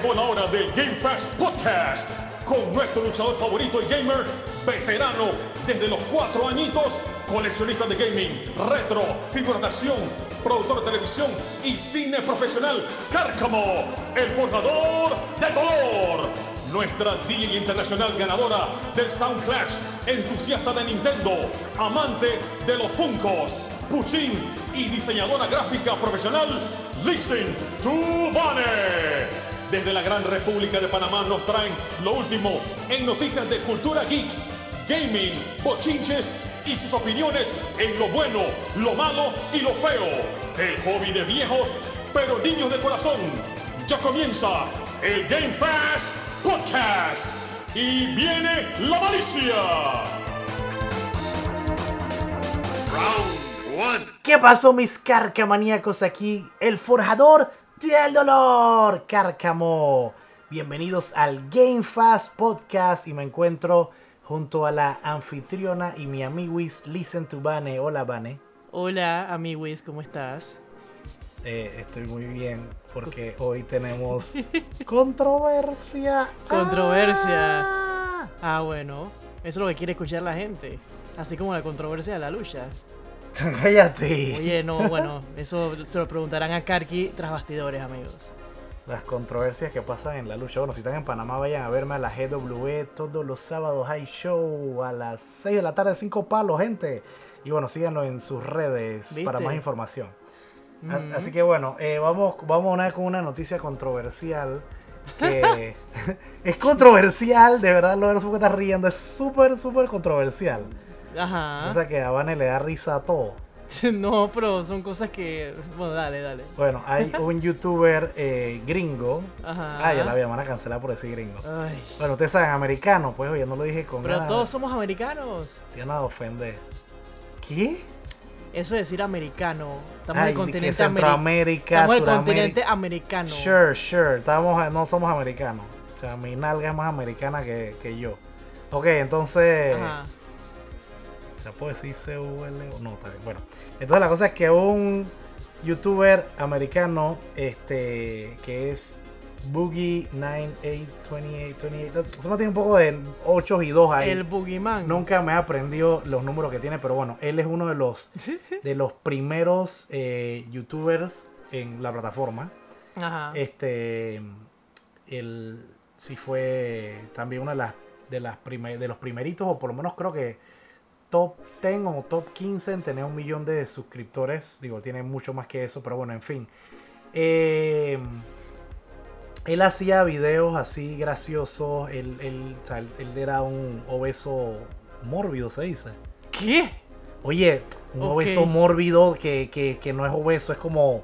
Llegó la hora del Game Fast Podcast con nuestro luchador favorito y gamer, veterano desde los cuatro añitos, coleccionista de gaming, retro, figuras de acción, productor de televisión y cine profesional, Cárcamo, el forjador de dolor. Nuestra DJ internacional ganadora del Sound Clash, entusiasta de Nintendo, amante de los Funkos, Puchín y diseñadora gráfica profesional, Listen to Bunny. Desde la Gran República de Panamá nos traen lo último en noticias de cultura geek, gaming, bochinches y sus opiniones en lo bueno, lo malo y lo feo. El hobby de viejos, pero niños de corazón. Ya comienza el Game Fast Podcast. Y viene la malicia. Round one. ¿Qué pasó mis carcamaníacos aquí? El forjador del dolor, Cárcamo. Bienvenidos al Game Fast Podcast y me encuentro junto a la anfitriona y mi amiguis Listen to Bane. Hola Bane. Hola, amiguis, ¿cómo estás? Eh, estoy muy bien porque hoy tenemos controversia. Controversia. Ah. Ah, bueno, eso es lo que quiere escuchar la gente. Así como la controversia de la lucha. Cállate. Oye, no, bueno, eso se lo preguntarán a Karki tras bastidores, amigos. Las controversias que pasan en la lucha. Bueno, si están en Panamá, vayan a verme a la GW. Todos los sábados hay show a las 6 de la tarde, 5 palos, gente. Y bueno, síganlo en sus redes ¿Viste? para más información. A- Ujú. Así que bueno, eh, vamos, vamos una vez con una noticia controversial. Que es controversial, de verdad, lo no sé por qué estás riendo. Es súper, súper controversial. Ajá. O sea que a Vane le da risa a todo. no, pero son cosas que. Bueno, dale, dale. Bueno, hay un youtuber eh, gringo. Ajá. Ah, ya la van a cancelar por decir gringo. Ay. Bueno, ustedes saben, americano, pues oye, no lo dije con Pero ganas todos somos americanos. de nada de ofender. ¿Qué? Eso de decir americano. Estamos en el continente americano. Centroamérica, Estamos en el continente americano. Sure, sure, estamos, no somos americanos. O sea, mi nalga es más americana que, que yo. Ok, entonces... Ajá. ¿Se puede decir CUL o no? Está bien. Bueno, entonces la cosa es que un youtuber americano, este, que es Boogie982828, eso no tiene un poco de 8 y 2 ahí. El Boogeyman. Nunca me he aprendido los números que tiene, pero bueno, él es uno de los, de los primeros eh, youtubers en la plataforma. Ajá. Este, él sí fue también una de las, de las prime- de los primeritos, o por lo menos creo que top 10 o top 15 en tener un millón de suscriptores. Digo, tiene mucho más que eso, pero bueno, en fin. Eh, él hacía videos así graciosos. Él, él, o sea, él- él era un obeso mórbido, se dice. ¿Qué? Oye, un obeso mórbido que, que- que no es obeso, es como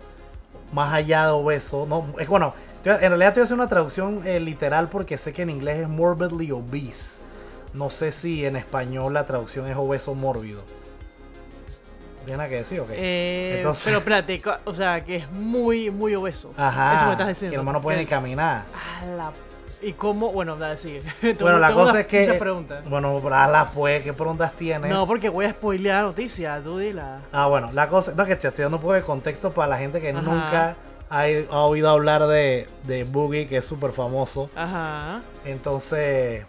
más allá de obeso. No, es bueno, en realidad te voy a hacer una traducción eh, literal porque sé que en inglés es morbidly obese. No sé si en español la traducción es obeso mórbido. ¿Tiene nada que decir o qué? Eh, Entonces- Pero espérate, o sea, que es muy, muy obeso. Ajá. Eso me estás diciendo. Que el hermano puede ni caminar. La- ¿Y cómo? Bueno, dale, sigue. Bueno, la cosa es que. Preguntas. Bueno, la pues, ¿qué preguntas tienes? No, porque voy a spoilear la noticia, tú dila. Ah, bueno, la cosa, no, que te estoy dando un poco de contexto para la gente que Ajá. nunca ha, ha oído hablar de, de Boogie, que es súper famoso. Ajá. Entonces,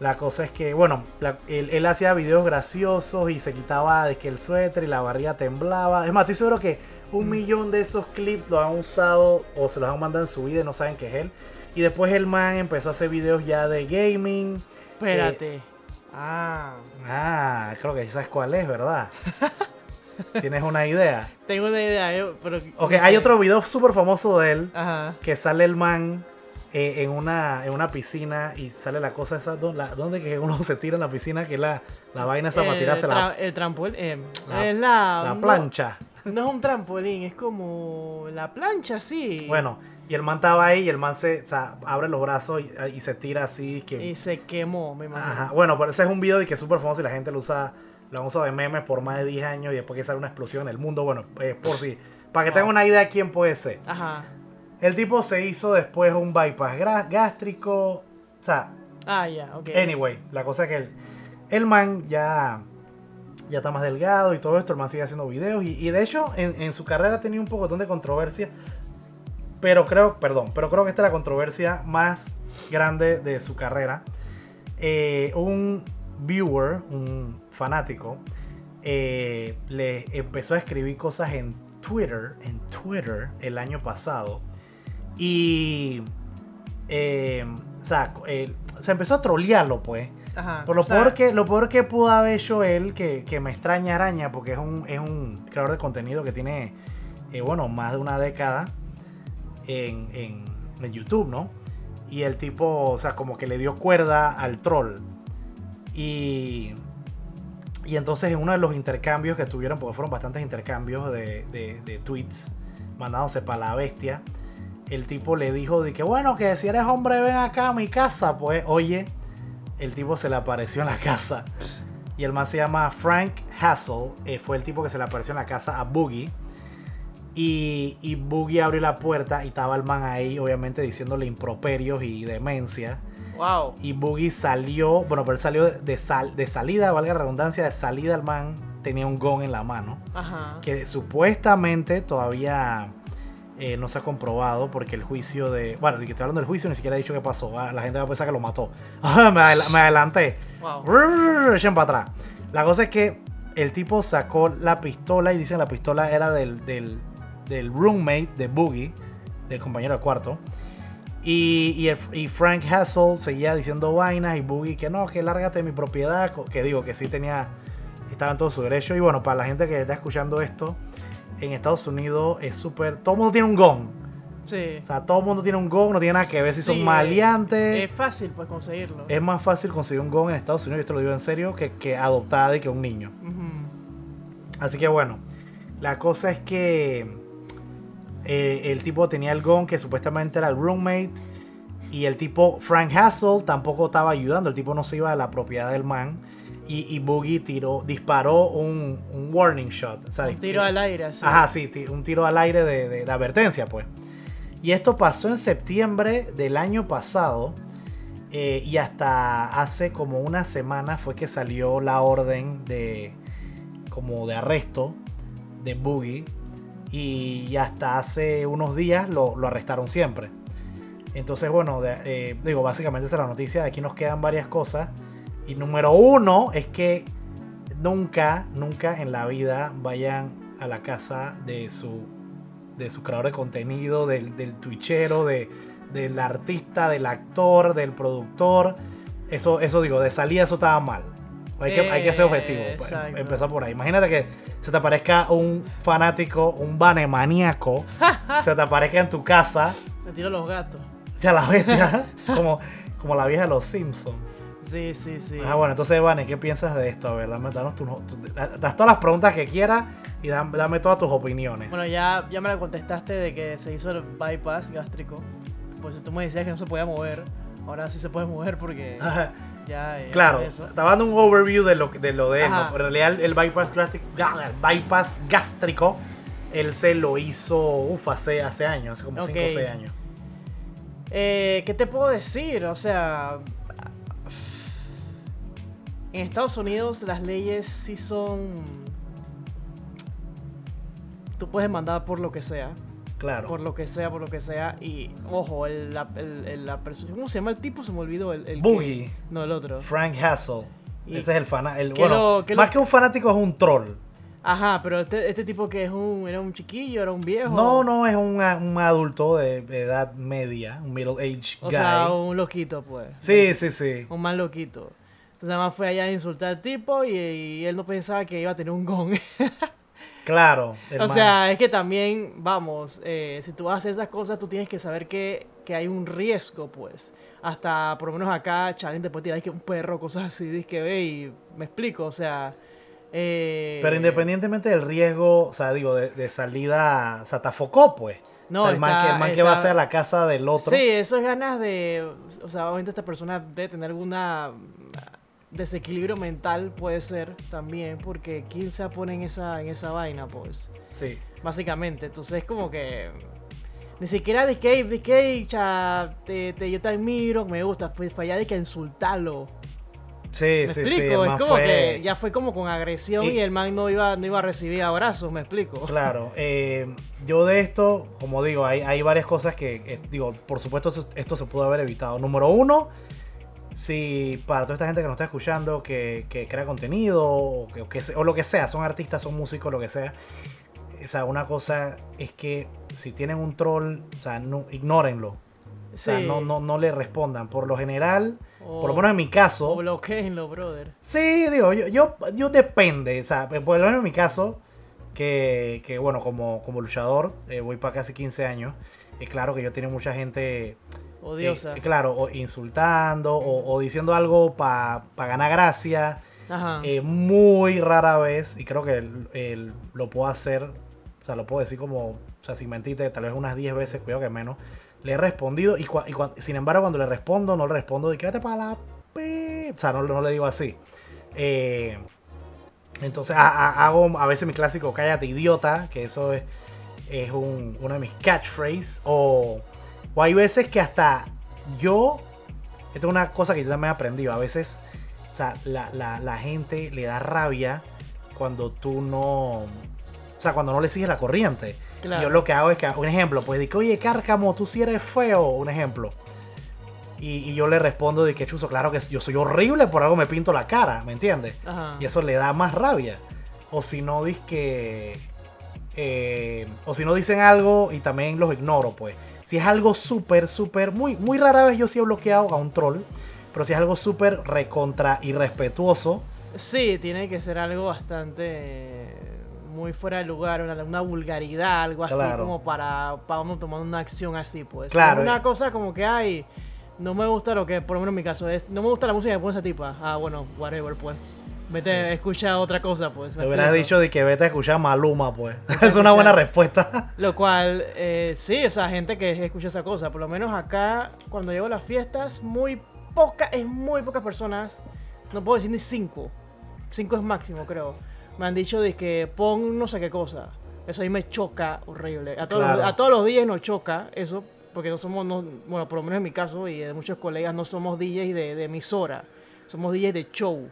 la cosa es que, bueno, la- él, él hacía videos graciosos y se quitaba de que el suéter y la barriga temblaba. Es más, estoy seguro que un Mm. millón de esos clips los han usado o se los han mandado en su vida y no saben que es él. Y después el man empezó a hacer videos ya de gaming. Espérate. Ah. Ah, creo que sabes cuál es, ¿verdad? ¿Tienes una idea? Tengo una idea, yo, pero. Ok, no hay otro video súper famoso de él Ajá. que sale el man eh, en, una, en una piscina y sale la cosa esa, ¿dó- la- ¿dónde que uno se tira en la piscina? Que es la, la vaina esa para El tirarse la, El trampolín. eh, la- es la. plancha. No, es un trampolín, es como. La plancha, sí. Bueno, y el man estaba ahí y el man se o sea, abre los brazos y, y se tira así. Que, Y se quemó, me imagino. Ajá. Bueno, pero ese es un video de que es súper famoso y la gente lo usa, lo usado de memes por más de 10 años y después que sale una explosión en el mundo. Bueno, eh, por si, para que tengan una idea de quién puede ser. Ajá. El tipo se hizo después un bypass gástrico. O sea, Ah, ya, ok. anyway, la cosa es que el, el man ya, ya está más delgado y todo esto. El man sigue haciendo videos. Y, y de hecho, en, en su carrera ha tenido un poco de controversia. Pero creo, perdón, pero creo que esta es la controversia más grande de su carrera. Eh, un viewer, un fanático, eh, le empezó a escribir cosas en Twitter, en Twitter el año pasado. Y, eh, o sea, eh, se empezó a trolearlo, pues. Ajá. Por lo, o sea, peor que, lo peor que pudo haber hecho él, que, que me extraña araña, porque es un, es un creador de contenido que tiene, eh, bueno, más de una década en, en, en YouTube, ¿no? Y el tipo, o sea, como que le dio cuerda al troll. Y, y entonces en uno de los intercambios que tuvieron, porque fueron bastantes intercambios de, de- de tweets mandándose para la bestia, el tipo le dijo de que, bueno, que si eres hombre ven acá a mi casa, pues, oye, el tipo se le apareció en la casa. Y el man se llama Frank Hassel, eh, fue el tipo que se le apareció en la casa a Boogie. Y, y Boogie abrió la puerta y estaba el man ahí, obviamente, diciéndole improperios y demencia. Wow. Y Boogie salió, bueno, pero él salió de, sal- de salida, valga la redundancia, de salida el man tenía un gong en la mano. Ajá. Que supuestamente todavía eh, no se ha comprobado porque el juicio de... Bueno, de que estoy hablando del juicio, ni siquiera he dicho qué pasó. ah, La gente va a pensar que lo mató. Ah, me, adela- me adelanté. Wow. Echen para atrás. La cosa es que el tipo sacó la pistola y dicen la pistola era del, del, del roommate de Boogie, del compañero de cuarto. Y, y, el- y Frank Hassel seguía diciendo vainas y Boogie que no, que lárgate de mi propiedad, que digo que sí tenía, estaba en todo su derecho. Y bueno, para la gente que está escuchando esto, en Estados Unidos es súper, todo el mundo tiene un gong. Sí. O sea, todo el mundo tiene un gong, no tiene nada que ver si Sí, son maleantes. Es fácil pues conseguirlo. Es más fácil conseguir un gong en Estados Unidos, y esto lo digo en serio, que, que adoptar y que un niño. Así que bueno, la cosa es que eh, el tipo tenía el gong que supuestamente era el roommate. Y el tipo, Frank Hassel, tampoco estaba ayudando. El tipo no se iba de la propiedad del man. Y, y Boogie tiró, disparó un, un warning shot. o sea, Un tiro al aire, así. Ajá, sí, un tiro al aire de, de- de advertencia, pues. Y esto pasó en septiembre del año pasado. eh, y hasta hace como una semana fue que salió la orden de como de arresto de Boogie. Y hasta hace unos días lo, lo arrestaron siempre. Entonces, bueno, de- eh, digo, básicamente esa es la noticia. Aquí nos quedan varias cosas. Y número uno es que nunca, nunca en la vida vayan a la casa de su, de su creador de contenido, del, del twitchero, de, del artista, del actor, del productor. Eso, eso digo, de salida eso estaba mal. Hay que, hay que ser objetivo. pues, Exacto. Empezar por ahí. Imagínate que se te aparezca un fanático, un maníaco, se te aparezca en tu casa, Me tiro los gatos. ya la bestia, como, como la vieja de los Simpsons. Sí, sí, sí. Ah, bueno, entonces, Vane, ¿qué piensas de esto? A ver, dame, danos tu, tu- das todas las preguntas que quieras y dame, dame todas tus opiniones. Bueno, ya, ya me la contestaste de que se hizo el bypass gástrico. Pues tú me decías que no se podía mover. Ahora sí se puede mover porque Ajá, ya. eh, claro, eso. estaba dando un overview de lo, de lo de él. ¿no? Pero En realidad, el bypass, gástrico, el bypass gástrico, él se lo hizo, uf, hace, hace años, hace como 5 Ok. o 6 años. Eh, ¿Qué te puedo decir? O sea. En Estados Unidos las leyes sí son. Tú puedes mandar por lo que sea. Claro. Por lo que sea, por lo que sea. Y ojo, el, la, el- el- la persona. ¿Cómo se llama el tipo? Se me olvidó. El, el que- Boogie, no, el otro. Frank Hassel. Y- Ese es el fanático. ¿Qué Bueno, lo- más lo- que un fanático es un troll. Ajá, pero este, este tipo que es un. Era un chiquillo, era un viejo. No, no, es un, un adulto de edad media, un middle age O guy. sea, un loquito, pues. Sí, sí, sí. Un más loquito. Entonces, además fue allá a insultar al tipo y, y él no pensaba que iba a tener un gong. Claro. o sea, es que también, vamos, eh, si tú haces esas cosas, tú tienes que saber que, que hay un riesgo, pues. Hasta, por lo menos acá, Challenge te puede tirar que un perro, cosas así, dice que ve y me explico, o sea. eh, Pero independientemente del riesgo, o sea, digo, de, de salida, o sea, te afocó, pues. No, o sea, el man, está- que, el man que va a ser a la casa del otro. Sí, eso es ganas de. O sea, obviamente esta persona debe tener alguna desequilibrio mental, puede ser también, porque quién se pone en esa, en esa vaina, pues. Sí. Básicamente. Entonces es como que. Ni siquiera de que, de que, cha, te, te- yo te admiro, me gusta, pues para allá de que insultarlo. Sí, ¿Me sí, explico? es como fue- que ya fue como con agresión y, Y- el man no iba, no iba a recibir abrazos, ¿me explico? Claro, eh, yo de esto, como digo, hay, hay varias cosas que, eh, digo, por supuesto esto, esto se pudo haber evitado. Número uno, si para toda esta gente que nos está escuchando, que, que crea contenido, o, que- o que se- o lo que sea, son artistas, son músicos, lo que sea, o sea, una cosa es que si tienen un troll, o sea, no, ignórenlo. O sea, Sí. no, no, no le respondan. Por lo general, O- por lo menos en mi caso, O bloqueenlo, brother. Sí, digo, yo, yo, yo depende, o sea, por lo menos en mi caso, que, que, bueno, como, como luchador, eh, voy para casi 15 años, es claro que yo tengo mucha gente, eh, Odiosa. claro, o insultando o, o diciendo algo para ganar gracia, Ajá. eh, muy rara vez, y creo que el- lo puedo hacer, o sea, lo puedo decir como, o sea, sin mentirte, tal vez unas 10 veces, cuidado que menos, le he respondido, y, cua- y cua- sin embargo, cuando le respondo, no le respondo de que vete para la... pe-". O sea, no, no le digo así. Eh, entonces, a- a- hago a veces mi clásico cállate idiota, que eso es, es un- uno de mis catchphrases, o, o hay veces que hasta yo, esto es una cosa que yo también he aprendido, a veces, o sea, la, la- la gente le da rabia cuando tú no, o sea, cuando no le sigues la corriente. Claro. Yo lo que hago es que, un ejemplo, pues que, oye, Cárcamo, tú sí eres feo, un ejemplo. Y, y yo le respondo de que, chuzo, claro que yo soy horrible, por algo me pinto la cara, ¿me entiendes? Ajá. Y eso le da más rabia. O si no, dis que. eh, o si no dicen algo y también los ignoro, pues. Si es algo súper, súper, muy, muy rara vez yo sí he bloqueado a un troll. Pero si es algo súper recontra irrespetuoso, Sí, tiene que ser algo bastante eh, muy fuera de lugar, una, una vulgaridad, algo así Claro. como para, para uno tomar una acción así, pues. Claro. Una cosa como que, ay, no me gusta lo que, por lo menos en mi caso, es, no me gusta la música que pone esa tipa. Ah, bueno, whatever, pues. Vete, Sí. escucha otra cosa, pues. ¿me te hubieras dicho de que vete a escuchar Maluma, pues. es una escuchar- buena respuesta. Lo cual, eh, sí, o sea, gente que escucha esa cosa. Por lo menos acá, cuando llego a las fiestas, muy poca, es muy pocas personas. No puedo decir ni cinco. Cinco es máximo, creo. Me han dicho de que pon no sé qué cosa. Eso ahí me choca horrible. A todos, Claro. los, a todos los días nos choca eso. Porque no somos, no- bueno, por lo menos en mi caso y de muchos colegas, no somos DJs de, de emisora. Somos DJs de show.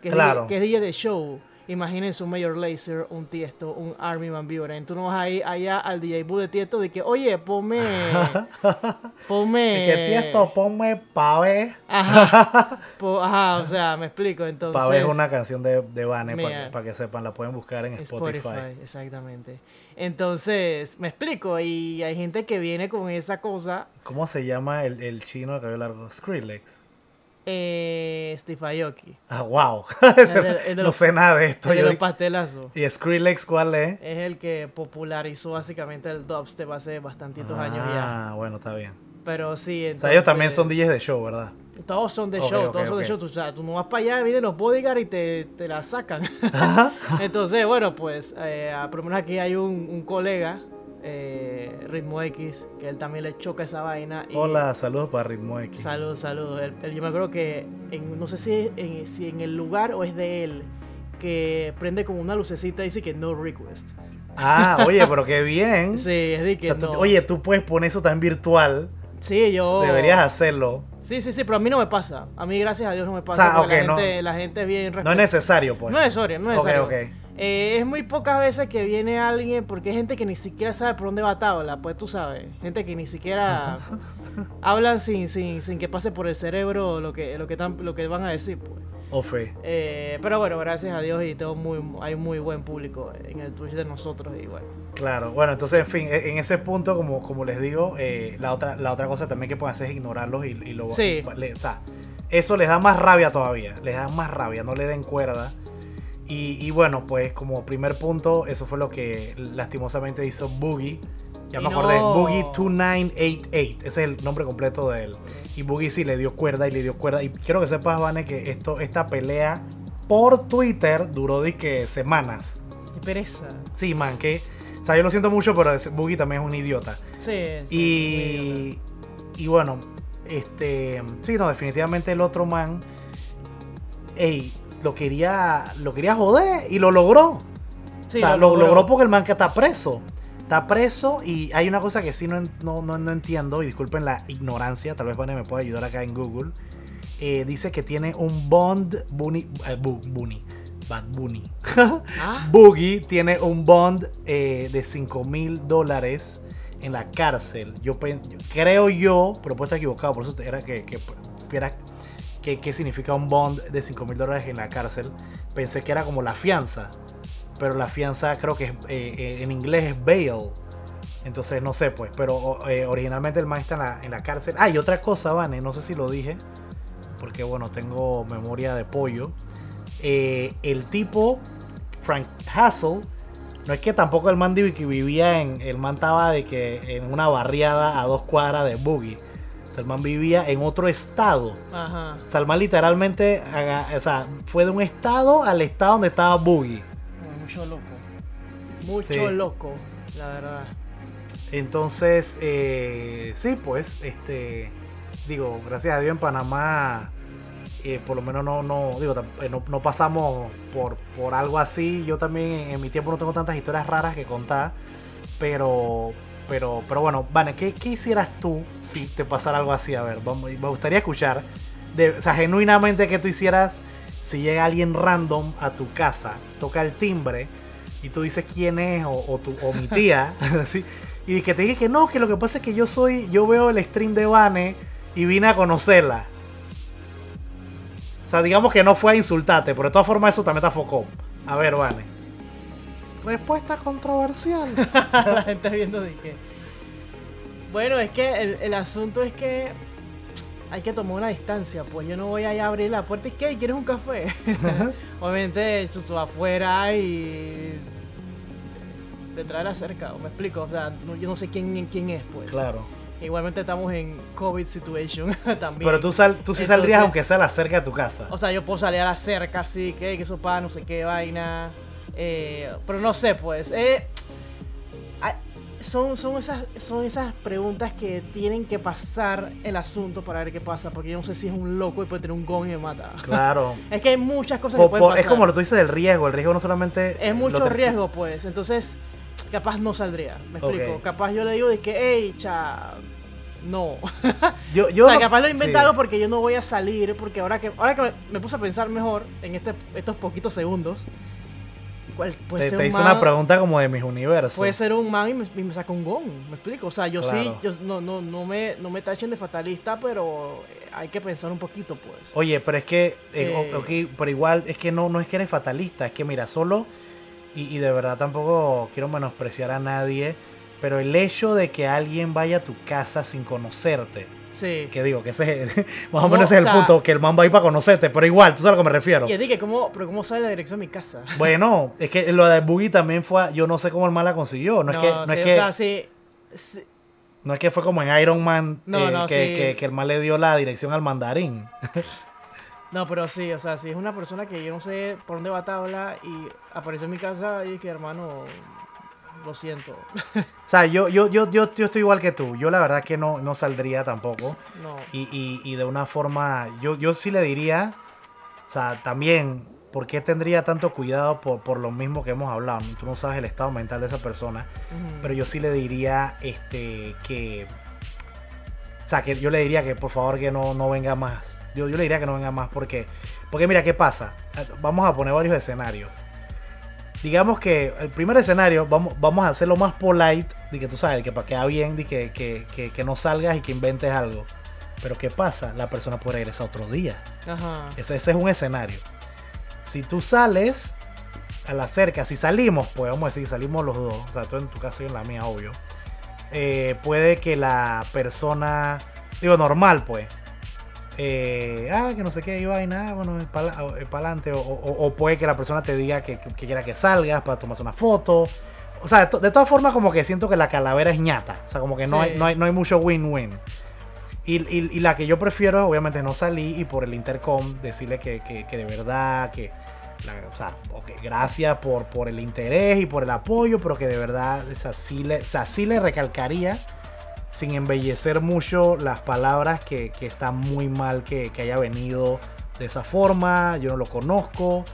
Que es, Claro. DJ, que es DJ de show. Imagínense un Mayor Laser, un Tiesto, un Army Van Buren. Tú no vas a ir allá al DJ booth de Tiesto de que, oye, ponme. ponme. Que tiesto, ponme pa' ver. Ajá. po- ajá, o sea, me explico. Entonces. Pa' ver es una canción de, de Vane, para que, pa' que sepan, la pueden buscar en Spotify. Spotify, exactamente. Entonces, me explico. Y hay gente que viene con esa cosa. ¿Cómo se llama el, el chino de cabello largo? Skrillex. Eh, Steve Aoki. Ah, wow. El de- el de no los- sé nada de esto. El de yo los di- pastelazos. ¿Y Skrillex cuál es? Es el que popularizó básicamente el dubstep hace bastantitos años ya. Ah, bueno, está bien. Pero sí, O entonces... sea, ellos también son DJs de show, ¿verdad? Todos son de Ok, show, ok, todos son de show. Tú, o sea, tú no vas para allá, vienen los bodyguards y te, te la sacan. Entonces, bueno, pues, eh, por lo menos aquí hay un, un colega, eh, Ritmo X, que él también le choca esa vaina. y- Hola, saludos para Ritmo X. Saludos, saludos. Él- él- yo me acuerdo que, en- no sé si en, si en el lugar o es de él, que prende como una lucecita y dice que no request. Ah, oye, pero qué bien. Sí, es de O que tú- no. Oye, tú puedes poner eso tan virtual. sí, yo... Deberías hacerlo. Sí, sí, sí, pero a mí no me pasa. A mí, gracias a Dios, no me pasa. O sea, porque ok, la, no- gente, la gente es bien No es necesario, pues. No es necesario, no es Ok, necesario. ok. Eh, es muy pocas veces que viene alguien, porque hay gente que ni siquiera sabe por dónde va tabla, pues tú sabes. Gente que ni siquiera hablan sin, sin, sin que pase por el cerebro lo que, lo que, tan- lo que van a decir, pues. O fe. Eh, pero bueno, gracias a Dios y tengo muy, hay muy buen público en el Twitch de nosotros y bueno. Claro, bueno, entonces, en fin, en ese punto, como, como les digo, eh, la, otra, la otra cosa también que pueden hacer es ignorarlos y, y lo... Sí. le- o sea, eso les da más rabia todavía, les da más rabia, no le den cuerda. Y, y bueno, pues como primer punto, eso fue lo que lastimosamente hizo Boogie. Ya me acordé. Boogie 2988, ese es el nombre completo de él. Y Boogie sí le dio cuerda y le dio cuerda. Y quiero que sepas, Vane, que esto, esta pelea por Twitter duró de que semanas. Qué pereza. Sí, man, que. O sea, yo lo siento mucho, pero Boogie también es un idiota. Sí, sí. Y. Y bueno, este. Sí, no, definitivamente el otro man. Ey, lo quería. Lo quería joder y lo logró. Sí, o sea, lo, logró porque el man que está preso. Está preso y hay una cosa que sí no, no, no, no entiendo, y disculpen la ignorancia, tal vez Vane me pueda ayudar acá en Google. eh, dice que tiene un bond bunny, eh, bu- bunny, bad bunny. Ah, Boogie tiene un bond eh, de 5 mil dólares en la cárcel. Yo, creo yo, estar equivocado, por eso era que, que, era- que- qué significa un bond de 5 mil dólares en la cárcel. Pensé que era como la fianza, pero la fianza creo que es, eh, eh, en inglés es bail. Entonces no sé, pues, pero eh, originalmente el man está en la, cárcel. Ah, y otra cosa, Vane, no sé si lo dije, porque bueno, tengo memoria de pollo. Eh, el tipo, Frank Hassel, no es que tampoco el man que vivía en. El man estaba de que en una barriada a dos cuadras de Boogie. O sea, el man vivía en otro estado. ajá. O sea, el man literalmente o sea, fue de un estado al estado donde estaba Boogie. Mucho loco. Mucho Sí. loco, la verdad. Entonces, eh, sí, pues, este, digo, gracias a Dios en Panamá, eh, por lo menos no, no, digo, eh, no, no pasamos por, por algo así. Yo también en mi tiempo no tengo tantas historias raras que contar, pero, pero, pero bueno, Vane, ¿qué, qué hicieras tú si te pasara algo así? A ver, me gustaría escuchar, o sea, genuinamente que tú hicieras si llega alguien random a tu casa, toca el timbre y tú dices quién es o, o mi tía, y que te diga que no, que lo que pasa es que yo soy, yo veo el stream de Vane y vine a conocerla. O sea, digamos que no fue a insultarte, pero de todas formas eso también te afocó. A ver, Vane. Respuesta controversial. la gente viendo de que. Bueno, es que el, el asunto es que hay que tomar una distancia, pues yo no voy a ir a abrir la puerta y ¿qué? ¿Quieres un café? Obviamente, chuzo afuera y te trae la cerca, me explico, o sea, no- yo no sé quién, quién es, pues. claro. Igualmente estamos en COVID situation también. Pero tú, sal, tú sí Entonces- saldrías aunque sea la cerca de tu casa. O sea, yo puedo salir a la cerca, así, que, que eso para no sé qué vaina. Eh, pero no sé, pues. eh, son, son, esas, son esas preguntas que tienen que pasar el asunto para ver qué pasa. Porque yo no sé si es un loco y puede tener un gong y me mata. Claro. Es que hay muchas cosas Po- que pueden po- pasar. es como lo que tú dices del riesgo. El riesgo no solamente. Es mucho te- riesgo, pues. Entonces, capaz no saldría. ¿Me explico? Ok. Capaz yo le digo de que, hey, cha. No. Yo, yo o sea, capaz lo invento sí. algo porque yo no voy a salir, porque ahora que ahora que me, me puse a pensar mejor en este, estos poquitos segundos, ¿cuál puede Te, ser te un hice man, una pregunta como de mis universos. puede ser un man y me, y me saca un gong, me explico, o sea, yo sí, yo no, no, no me, no me tachen de fatalista, pero eh, hay que pensar un poquito, pues. Oye, pero es que, eh, Eh. pero igual es que no, no es que eres fatalista, es que mira, solo, y, y de verdad tampoco quiero menospreciar a nadie, pero el hecho de que alguien vaya a tu casa sin conocerte, Sí. que digo, que ese es, más o menos ese es el O sea- punto, que el man va a ir para conocerte, pero igual, tú sabes a lo que me refiero. Y dije, ¿cómo, pero ¿cómo sabe la dirección de mi casa? Bueno, es que lo de Boogie también fue, yo no sé cómo el man la consiguió, no, es que, no, sí, es o que, sea, sí, sí, no es que fue como en Iron Man, No, eh, no, que, que- que el man le dio la dirección al mandarín. No, pero sí, o sea, si es una persona que yo no sé por dónde va tabla y apareció en mi casa y es que hermano, lo siento. O sea, yo, yo, yo, yo, yo estoy igual que tú, yo la verdad que no, no saldría tampoco. No. Y, y, y de una forma, yo, yo sí le diría, o sea, también, ¿por qué tendría tanto cuidado por, por lo mismo que hemos hablado? Tú no sabes el estado mental de esa persona, Ujú. pero yo sí le diría este, que, o sea, que yo le diría que por favor que no, no venga más. Yo, yo le diría que no venga más porque, porque mira, ¿qué pasa? Vamos a poner varios escenarios. Digamos que el primer escenario, vamos, vamos a hacerlo más polite, de que tú sabes, que para quedar bien, de que, que, que, que no salgas y que inventes algo. Pero ¿qué pasa? La persona puede regresar otro día. Ajá. Ese, ese es un escenario. Si tú sales a la cerca, si salimos, pues vamos a decir, salimos los dos, o sea, tú en tu casa y en la mía, obvio. eh, puede que la persona, digo, normal, pues. Eh, ah, que no sé qué, y vaina, ah, bueno, para adelante. O, o- o puede que la persona te diga que, que quiera que salgas para tomarse una foto. O sea, de, to- de todas formas, como que siento que la calavera es ñata. O sea, como que no, Sí. hay, no, hay, no hay mucho win-win. Y, y- y la que yo prefiero, obviamente, no salí y por el intercom decirle que, que- que de verdad, que, la- o sea, ok, gracias por, por el interés y por el apoyo, pero que de verdad, o sea, sí le, o sea, sí le recalcaría, sin embellecer mucho las palabras, que, que está muy mal que, que haya venido de esa forma, yo no lo conozco.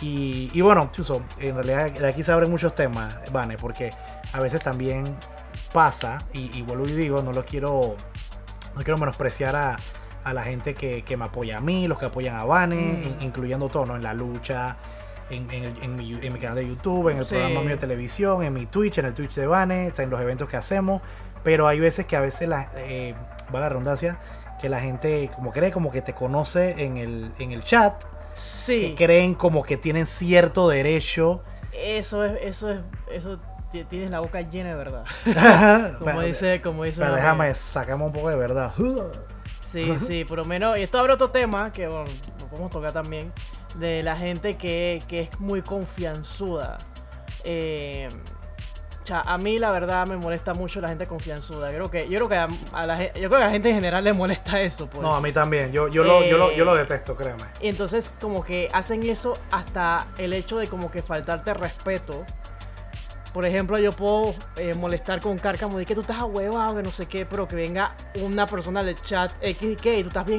Y, y bueno, Chuso, en realidad de aquí se abren muchos temas, Vane, porque a veces también pasa, y, y vuelvo y digo, no lo quiero, no quiero menospreciar a, a la gente que, que me apoya a mí, los que apoyan a Vane, Mm. in- incluyendo todo, ¿no? En la lucha, en, en mi, en mi canal de YouTube, en el Sí. programa mío de televisión, en mi Twitch, en el Twitch de Vane, en los eventos que hacemos. Pero hay veces que a veces, la, eh, va la redundancia, que la gente como cree como que te conoce en el, en el chat, Sí, que creen como que tienen cierto derecho. eso es, eso es, eso ti- tienes la boca llena de verdad. Como dice, como dice. pero déjame, sacamos un poco de verdad. Sí, sí, por lo menos, y esto abre otro tema que bueno, lo podemos tocar también, de la gente que, que es muy confianzuda. Eh, a mí la verdad me molesta mucho la gente confianzuda. Creo que, yo creo que a, a la, yo creo que a la gente en general le molesta eso, pues. No, a mí también. Yo, yo, lo, yo, lo, yo lo Eh, detesto, créeme. Y entonces como que hacen eso hasta el hecho de como que faltarte respeto. Por ejemplo, yo puedo eh, molestar con Cárcamo de que tú estás ahuevado, que no sé qué, pero que venga una persona del chat X y que tú estás bien.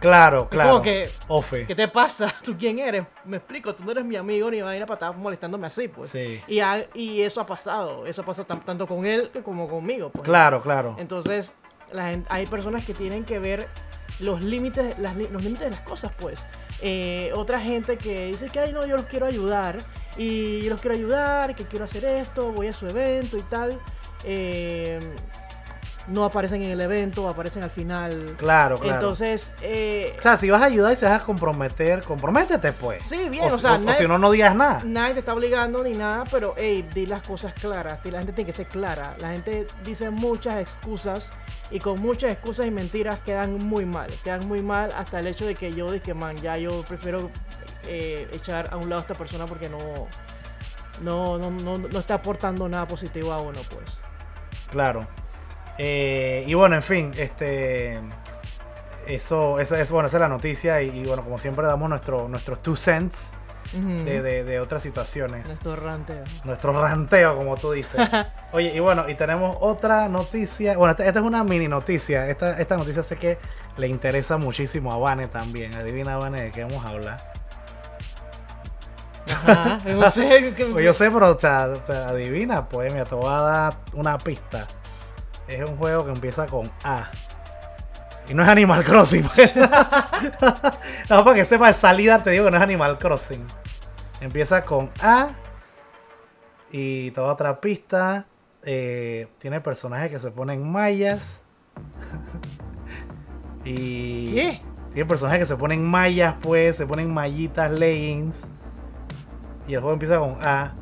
Claro, Es claro. como que, Ofe. ¿qué te pasa? ¿Tú quién eres? Me explico, tú no eres mi amigo ni vaina para estar molestándome así, pues. Sí. Y, y eso ha pasado, eso pasa tan- tanto con él que como conmigo, pues. Claro, claro. Entonces, la gen- hay personas que tienen que ver los límites, las los límites de las cosas, pues. Eh, otra gente que dice que, ay, no, yo los quiero ayudar. Y yo los quiero ayudar, que quiero hacer esto, voy a su evento y tal. Eh, no aparecen en el evento, aparecen al final. Claro, claro. Entonces, eh, o sea, si vas a ayudar y se vas a comprometer, comprométete pues. sí, bien, o, o, sea, o- o nadie- si no, no digas nada. Nadie te está obligando ni nada, pero hey, di las cosas claras. La gente tiene que ser clara. La gente dice muchas excusas y con muchas excusas y mentiras quedan muy mal. Quedan muy mal hasta el hecho de que yo dije, man, ya yo prefiero eh, echar a un lado a esta persona porque no, no, no, no, no está aportando nada positivo a uno, pues. Claro. Eh, y bueno, en fin, este. Eso, esa es, bueno, esa es la noticia. Y, y bueno, como siempre damos nuestro, nuestros two cents de, de- de otras situaciones. Nuestro ranteo. Nuestro ranteo, como tú dices. Oye, y bueno, y tenemos otra noticia. Bueno, esta, esta es una mini noticia. Esta, esta noticia sé que le interesa muchísimo a Vane también. Adivina, Vane, de qué vamos a hablar. Ajá, no sé. que- Pues yo sé, pero o sea, o sea, adivina, pues mira, te voy a dar una pista. Es un juego que empieza con A. Y no es Animal Crossing, pues. no, para que sepa de salida te digo que no es Animal Crossing. Empieza con A. Y toda otra pista. eh, tiene personajes que se ponen mallas. y. ¿Qué? Tiene personajes que se ponen mallas, pues, se ponen mallitas, leggings. Y el juego empieza con A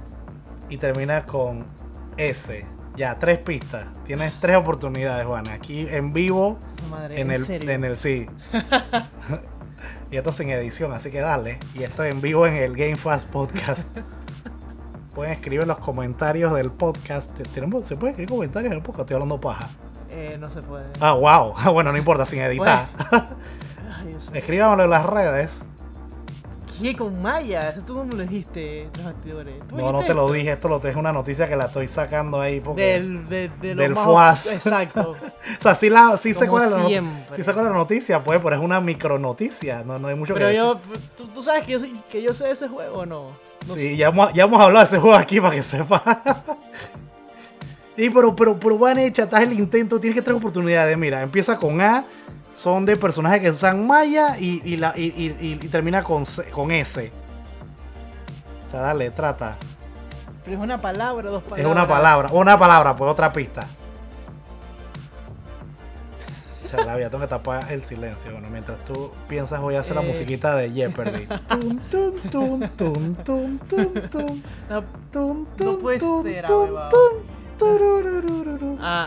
y termina con S. Ya, tres pistas. Tienes tres oportunidades, Juan. Aquí en vivo, Madre, en, en, el, serio. en el sí. y esto sin edición, así que dale. Y esto en vivo en el Game Fast Podcast. Pueden escribir en los comentarios del podcast. ¿Tenemos, ¿Se puede escribir comentarios en el podcast? Estoy hablando paja. Eh, no se puede. Ah, wow. Bueno, no importa, sin editar. Escríbanlo en las redes. ¿Qué con Maya? Eso tú no me lo dijiste, bastidores. ¿Tú No, no te lo dije, esto lo es una noticia que la estoy sacando ahí porque... Del, de, del FUAS. Exacto. O sea, sí, la, sí cuál es la, sí cuál es la noticia, pues, pero es una micronoticia, no, no hay mucho Pero que yo, ¿tú, tú sabes que yo, que yo sé de ese juego o no? No Sí, sé. ya hemos, ya hemos hablado de ese juego aquí para que sepa. sí, pero, pero, pero van hecha, estás el intento, tienes que tener oportunidades. Mira, empieza con A, son de personajes que usan Maya y, y, la, y, y- termina con, con S. O sea, dale, trata. Pero es una palabra, dos palabras. Es una palabra, una palabra, pues otra pista. Chalavia, tengo que tapar el silencio. Bueno, mientras tú piensas, voy a hacer la Eh. musiquita de Jeopardy. No, puede ser, Ah. Ah.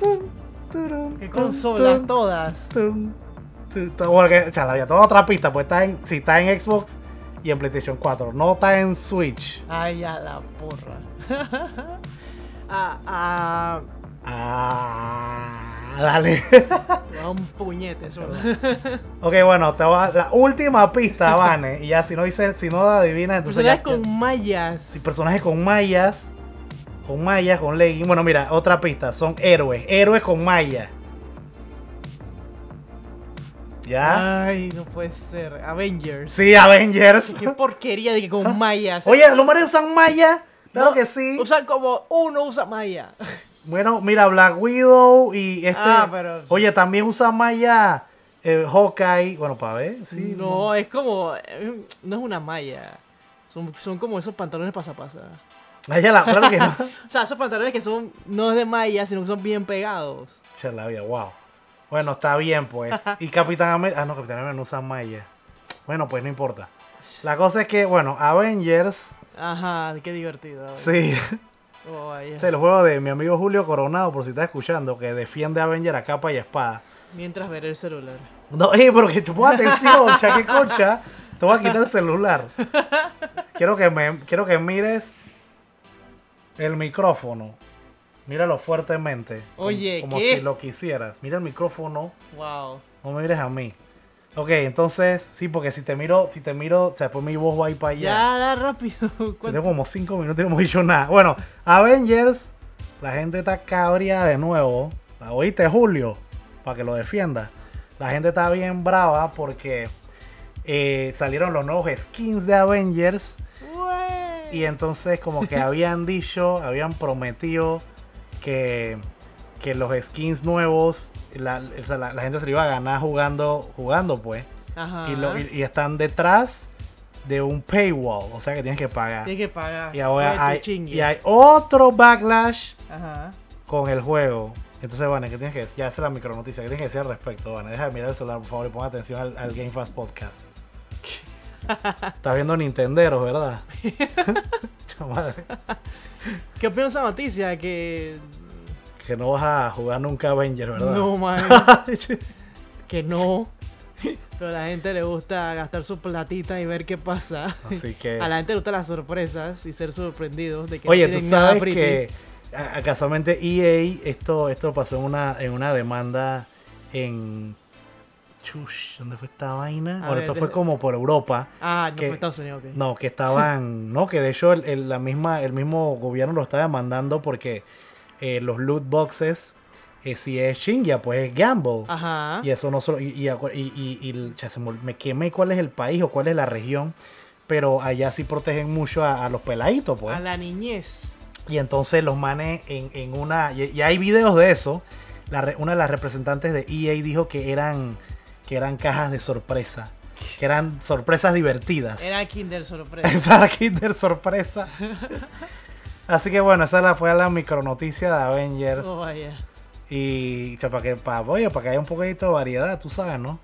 ¿Qué tum, todas? tum, tum, tum. Bueno, que, chalavia, toda otra pista, pues está en, si está en Xbox y en PlayStation 4, no está en Switch. Ay, a la porra. ah, ah, Ah, dale. un puñete eso. ok, bueno, te voy a la última pista, Vane. Y ya si no dice, si no la adivinas, entonces ya, Personajes con mallas. si personajes con mallas, con mallas, con leggings. Bueno, mira, otra pista, son héroes, héroes con mallas. ¿Ya? Ay, no puede ser. Avengers. Sí, Avengers. Qué porquería de que con mallas. Oye, ¿los mares usan mallas? Claro No, que sí. Usan como uno usa malla. Bueno, mira, Black Widow y este. Ah, pero- Oye, también usa Maya eh, Hawkeye. Bueno, para ver, sí. no, es como. eh, No es una malla. Son, son como esos pantalones pasapasa. Maya, la, claro que no. O sea, esos pantalones que son. No es de malla, sino que son bien pegados. Che, la vida, wow. Bueno, está bien, pues. Y Capitán América. Ah, no, Capitán América no usa Maya. Bueno, pues no importa. La cosa es que, bueno, Avengers. Ajá, qué divertido. Sí. Oh, vaya. Es el juego de mi amigo Julio Coronado, por si estás escuchando, que defiende a Avenger a capa y espada. Mientras ver el celular. No, eh, pero que te ponga atención, chaque concha. Te voy a quitar el celular. Quiero que me, quiero que mires el micrófono. Míralo fuertemente. Oye, como ¿qué? si lo quisieras. Mira el micrófono. Wow. No me mires a mí. Ok, entonces, sí, porque si te miro, si te miro, o sea, después mi voz va a ir para allá. Ya, da rápido. ¿Cuánto- Tengo como 5 minutos y no hemos dicho nada. Bueno, Avengers, la gente está cabría de nuevo. ¿La oíste, Julio? Para que lo defienda. La gente está bien brava porque eh, salieron los nuevos skins de Avengers. Y entonces como que habían dicho, habían prometido que, que los skins nuevos, la, la- la gente se lo iba a ganar jugando, jugando pues. Ajá. Y, lo- y- y están detrás de un paywall, o sea que tienes que pagar. Tienes que pagar. Y ahora hay, chingue. y hay otro backlash Ajá. con el juego. Entonces, Vane, ¿qué tienes que decir? Ya, esa es la micronoticia. ¿Qué tienes que decir al respecto, Vane? Deja de mirar el celular, por favor, y pon atención al, al Game Fast Podcast. Estás viendo Nintenderos, ¿verdad? ¿Qué opinas de esa noticia? Que. que no vas a jugar nunca Avenger, ¿verdad? No, man. que no. Pero a la gente le gusta gastar su platita y ver qué pasa. Así que... A la gente le gustan las sorpresas y ser sorprendidos de que no Oye, tú tienen nada sabes que a- a- casualmente EA, esto, esto pasó en una, en una demanda en... Chush, ¿dónde fue esta vaina? A Bueno, ver, esto de- fue como por Europa. Ah, no que- fue Estados Unidos, ok. No, que estaban, no, que de hecho el, el- la misma, el mismo gobierno lo está demandando porque eh, los loot boxes, eh, si es chingia, pues es gamble. Ajá. Y eso no solo, y, y, acu- y- y- y ya se me, quemé cuál es el país o cuál es la región, pero allá sí protegen mucho a, a los peladitos, pues. A la niñez. Y entonces los manes en, en una, y, hay videos de eso, la una de las representantes de EA dijo que eran, que eran cajas de sorpresa, que eran sorpresas divertidas. Era Kinder sorpresa. Esa era Kinder sorpresa. Así que bueno, esa la- fue la micronoticia de Avengers. oh, vaya. Y para que, para, oye, para que haya un poquito de variedad, tú sabes, ¿no?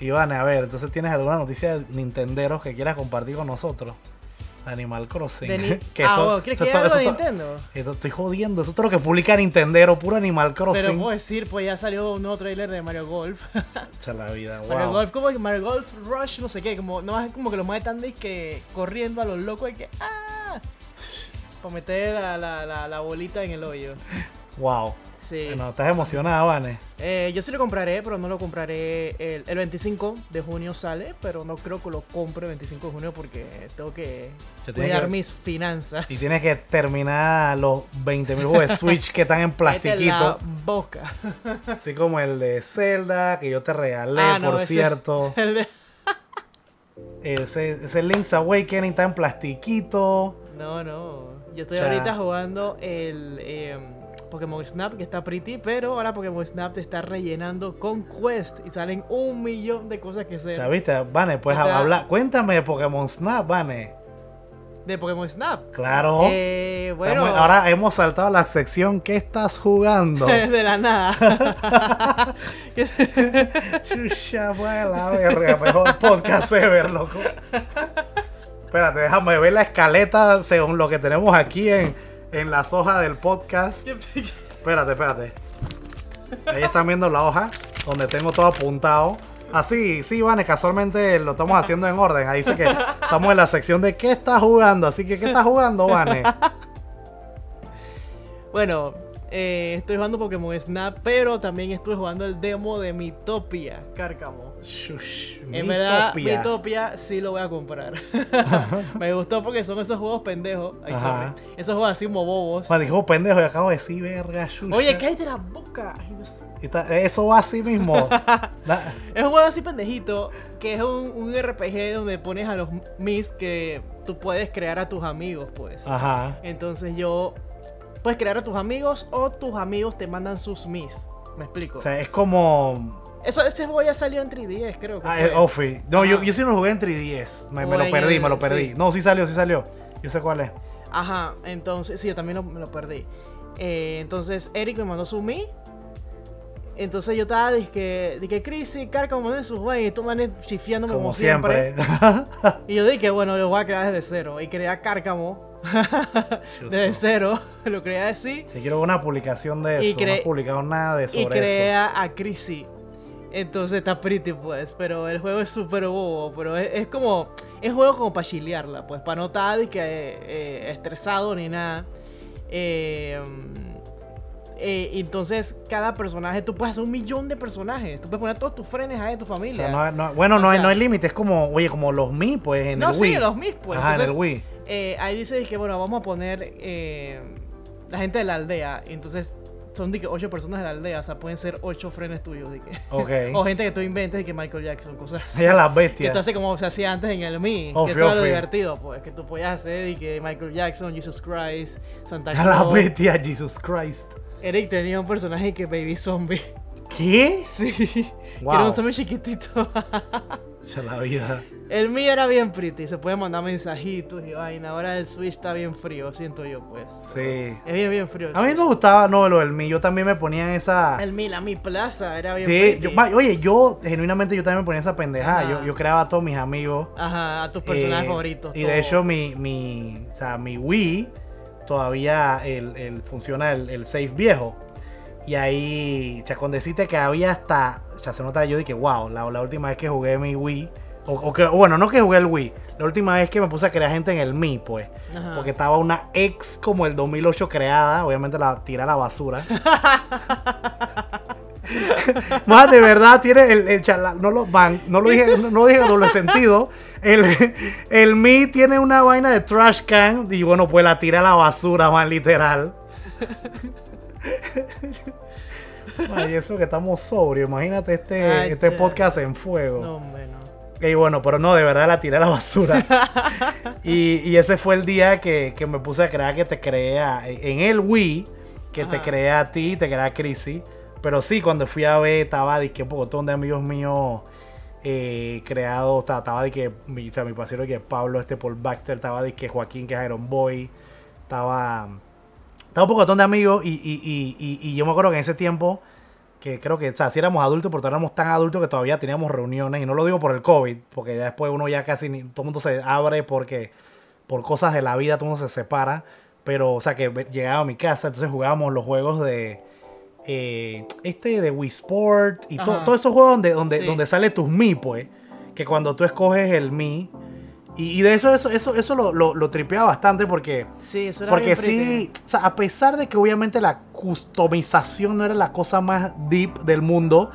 Iván, a ver, entonces tienes alguna noticia de Nintenderos que quieras compartir con nosotros. Animal Crossing. De Que ah, eso- bueno, ¿quieres eso que de Nintendo? Esto estoy jodiendo, eso es todo lo que publica Nintendero, puro Animal Crossing. Pero puedo decir, pues ya salió un nuevo trailer de Mario Golf. Cha, la vida, Mario wow. Golf, como Mario Golf Rush, no sé qué, como, no es como que los más están que corriendo a los locos y que ¡ah! Para meter la, la, la, la bolita en el hoyo. Wow. Sí. Bueno, estás emocionada, Vane. Eh, yo sí lo compraré, pero no lo compraré el, el 25 de junio sale, pero no creo que lo compre el 25 de junio porque tengo que cuidar que- mis finanzas. Y tienes que terminar los 20.000 juegos de Switch que están en Cállate la plastiquito. boca. Así como el de Zelda, que yo te regalé, Ah, no, por ese- cierto. El de- Ese, ese Link's Awakening está en plastiquito. No, no. Yo estoy ahorita jugando el em, Pokémon Snap, que está pretty, pero ahora Pokémon Snap te está rellenando con quest y salen un millón de cosas que sea, viste, Vane, pues habla, cuéntame de Pokémon Snap, Vane. de Pokémon Snap. Claro. Eh, bueno, Estamos- ahora hemos saltado a la sección ¿Qué estás jugando? de la nada. Chucha, la verga, mejor podcast ever, loco. Espérate, déjame ver la escaleta según lo que tenemos aquí en, en las hojas del podcast. Espérate, espérate. Ahí están viendo la hoja donde tengo todo apuntado. Así, sí, Vane, casualmente lo estamos haciendo en orden. Ahí dice que estamos en la sección de ¿qué estás jugando? Así que, ¿qué estás jugando, Vane? bueno, eh, estoy jugando Pokémon Snap, pero también estoy jugando el demo de Mitopia, Cárcamo. Shush, En verdad, Miitopia. Mitopia sí lo voy a comprar. Me gustó porque son esos juegos pendejos. Ay, sorry. Esos juegos así como bobos. Vale, dijo pendejo y acabo de decir, verga, shusha. Oye, cállate la boca. Ay, está- Eso va así mismo. Es un juego así pendejito, que es un, un RPG donde pones a los Mis que tú puedes crear a tus amigos, pues. Ajá. Entonces yo puedes crear a tus amigos o tus amigos te mandan sus Mis. ¿Me explico? O sea, es como. Eso, ese juego ya salió en 3DS, creo que Ah, fue. es Offi. No, yo, yo sí lo jugué en 3DS. Me, me lo en perdí, el- me lo perdí. sí. No, sí salió, sí salió. Yo sé cuál es. Ajá, entonces, sí, yo también lo, me lo perdí. Eh, entonces, Eric me mandó su Mi. Entonces yo estaba, dije, dije, Chris y Carca me mandan sus vainas y tú manes chifiándome como, Como siempre. siempre. Y yo dije, bueno, lo voy a crear desde cero. Y creé a Cárcamo desde cero. Lo creé así. Si quiero una publicación de Y eso. No he publicado nada de Y sobre creé eso. a, Chrissy. Entonces está pretty, pues. Pero el juego es súper bobo. Pero es, es como. Es juego como para chilearla, pues. Para no estar que, eh, estresado ni nada. Eh, eh, entonces, cada personaje, tú puedes hacer un millón de personajes. Tú puedes poner todos tus frenes ahí de tu O familia. sea, no hay- no- bueno, O no, hay, no hay límite. Es como, oye, como los Mi, pues en no, el sí, Wii. los mis, pues. Ajá, en el Wii. Eh, ahí dice que, bueno, vamos a poner eh, la gente de la aldea. Entonces, son de que ocho personas de la aldea. O sea, pueden ser ocho frenes tuyos. De que, Ok. o gente que tú inventes de que Michael Jackson, cosas así. Ella las Que bestias. haces como se hacía antes en el Mi. Ofi, que eso era lo divertido, pues. Que tú podías hacer y que Michael Jackson, Jesus Christ, Santa Ella las Claus. bestias, Jesus Christ. Eric tenía un personaje que Baby Zombie. ¿Qué? Sí. Que Wow. era un zombie chiquitito. Ya la vida. el mío era bien pretty. Se puede mandar mensajitos y vaina. Ahora el Switch está bien frío, siento yo, pues. Sí. Es bien, bien frío. A mí me gustaba, no, lo del Mi. Yo también me ponía en esa. El Mi, la Mi Plaza era bien Sí, yo, oye, yo genuinamente yo también me ponía esa pendejada. Yo, yo creaba a todos mis amigos. Ajá, a tus personajes Eh, favoritos. Y todo. de hecho, mi, mi, o sea, mi Wii todavía el, el- funciona el, el save viejo. Y ahí, o sea, con decirte que había hasta, sea, se nota, yo dije, wow, la, la última vez que jugué mi Wii, o, o que, bueno, no que jugué el Wii, la última vez que me puse a crear gente en el Mi, pues, Ajá. porque estaba una ex como el 2008 creada, obviamente la tiré a la basura. Más de verdad tiene el, el chala- no lo van, no lo dije, no, no dije doble sentido. El, el Mi tiene una vaina de trash can y bueno, pues la tiré a la basura, más literal. Ay, eso que estamos sobrios, imagínate este, Ay, este podcast en fuego. No, hombre, no. Y bueno, pero no, de verdad la tiré a la basura. y, y ese fue el día que, que me puse a crear que te crea en el Wii, que te crea a ti, te crea a Chrissy. Pero sí, cuando fui a ver, estaba de que un montón de amigos míos eh, creados, estaba, estaba de que, mi, o sea, mi pasero que Pablo, este Paul Baxter, estaba de que Joaquín, que es Iron Boy, estaba, estaba un montón de amigos y, y, y, y, yo me acuerdo que en ese tiempo que creo que, o sea, si éramos adultos, pero éramos tan adultos que todavía teníamos reuniones, y no lo digo por el COVID, porque ya después uno ya casi, todo el mundo se abre porque, por cosas de la vida, todo el mundo se separa, pero, o sea, que llegaba a mi casa, entonces jugábamos los juegos de, eh, este de Wii Sport, y to- todos esos juegos donde, donde, Sí. donde sale tus Mi, pues, que cuando tú escoges el Mi, y, y de eso, eso, eso, eso lo, lo, lo tripeaba bastante porque... Sí, eso era Porque sí, o sea, a pesar de que obviamente la customización no era la cosa más deep del mundo,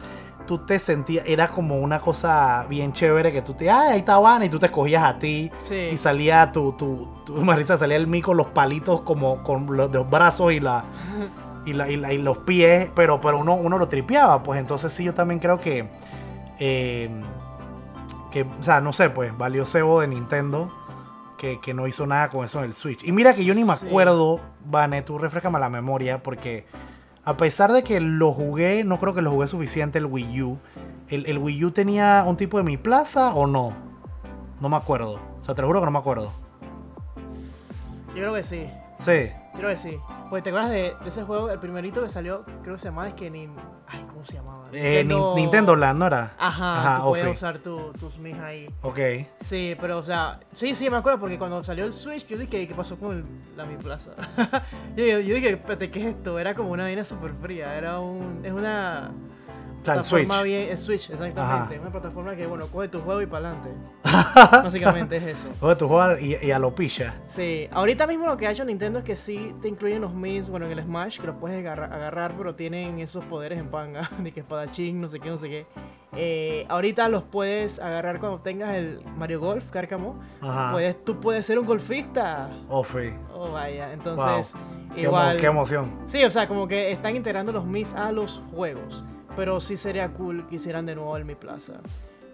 tú te sentías, era como una cosa bien chévere que tú te, ay, ahí estaban y tú te escogías a ti Sí. y salía tu, tu, tu Marisa, salía el mí con los palitos como con los, los brazos y la, y, la, y, la- y los pies, pero, pero uno, uno lo tripeaba, pues entonces sí, yo también creo que, eh, que, o sea, no sé, pues valió cebo de Nintendo. Que, que no hizo nada con eso en el Switch. Y mira que yo ni me acuerdo, Vane, tú refrescame la memoria, porque a pesar de que lo jugué, no creo que lo jugué suficiente el Wii U. ¿El, el Wii U tenía un tipo de Mi Plaza o no? No me acuerdo. O sea, te lo juro que no me acuerdo. Yo creo que sí. Sí. Creo que sí. Pues te acuerdas de, de ese juego, el primerito que salió, creo que se llamaba, es que ni. Ay, ¿cómo se llamaba? Eh, Nin- Nintendo Land, ¿no era? Ajá, Ajá, tú podías usar tu- tus mis ahí. Ok. Sí, pero o sea, sí, sí, me acuerdo porque cuando salió el Switch, yo dije, ¿qué pasó con el- la Mi Plaza? yo, yo- yo dije, espérate, ¿qué es esto? Era como una vaina súper fría, era un. Es una. El plataforma Switch. bien. El Switch, exactamente. Ajá. Una plataforma que, bueno, coge tu juego y para adelante. Básicamente es eso. Oye, tú juegas y, y a lo pilla. Sí, ahorita mismo lo que ha hecho Nintendo es que sí te incluyen los Mis, bueno, en el Smash, que los puedes agarrar, agarrar, pero tienen esos poderes en panga, de que espadachín, no sé qué, no sé qué. Eh, ahorita los puedes agarrar cuando tengas el Mario Golf, Cárcamo. Ajá. Puedes, tú puedes ser un golfista. Ofi. Oh, vaya, entonces, Qué, emo- igual. qué emoción. Sí, o sea, como que están integrando los Mis a los juegos. Pero sí sería cool que hicieran de nuevo el Mi Plaza.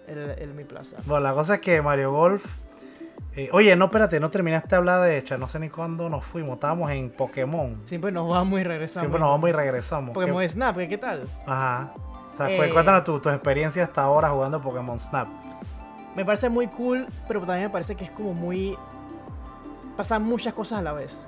El, el Mi Plaza. Bueno, la cosa es que Mario Golf Eh, oye, no, espérate, no terminaste de hablar de hecha. No sé ni cuándo nos fuimos. Estábamos en Pokémon. Siempre nos vamos y regresamos. Siempre nos vamos y regresamos. Pokémon ¿Qué- Snap, ¿qué tal? Ajá. O sea, Eh, cuéntanos tu, tu experiencia hasta ahora jugando Pokémon Snap. Me parece muy cool, pero también me parece que es como muy... Pasan muchas cosas a la vez.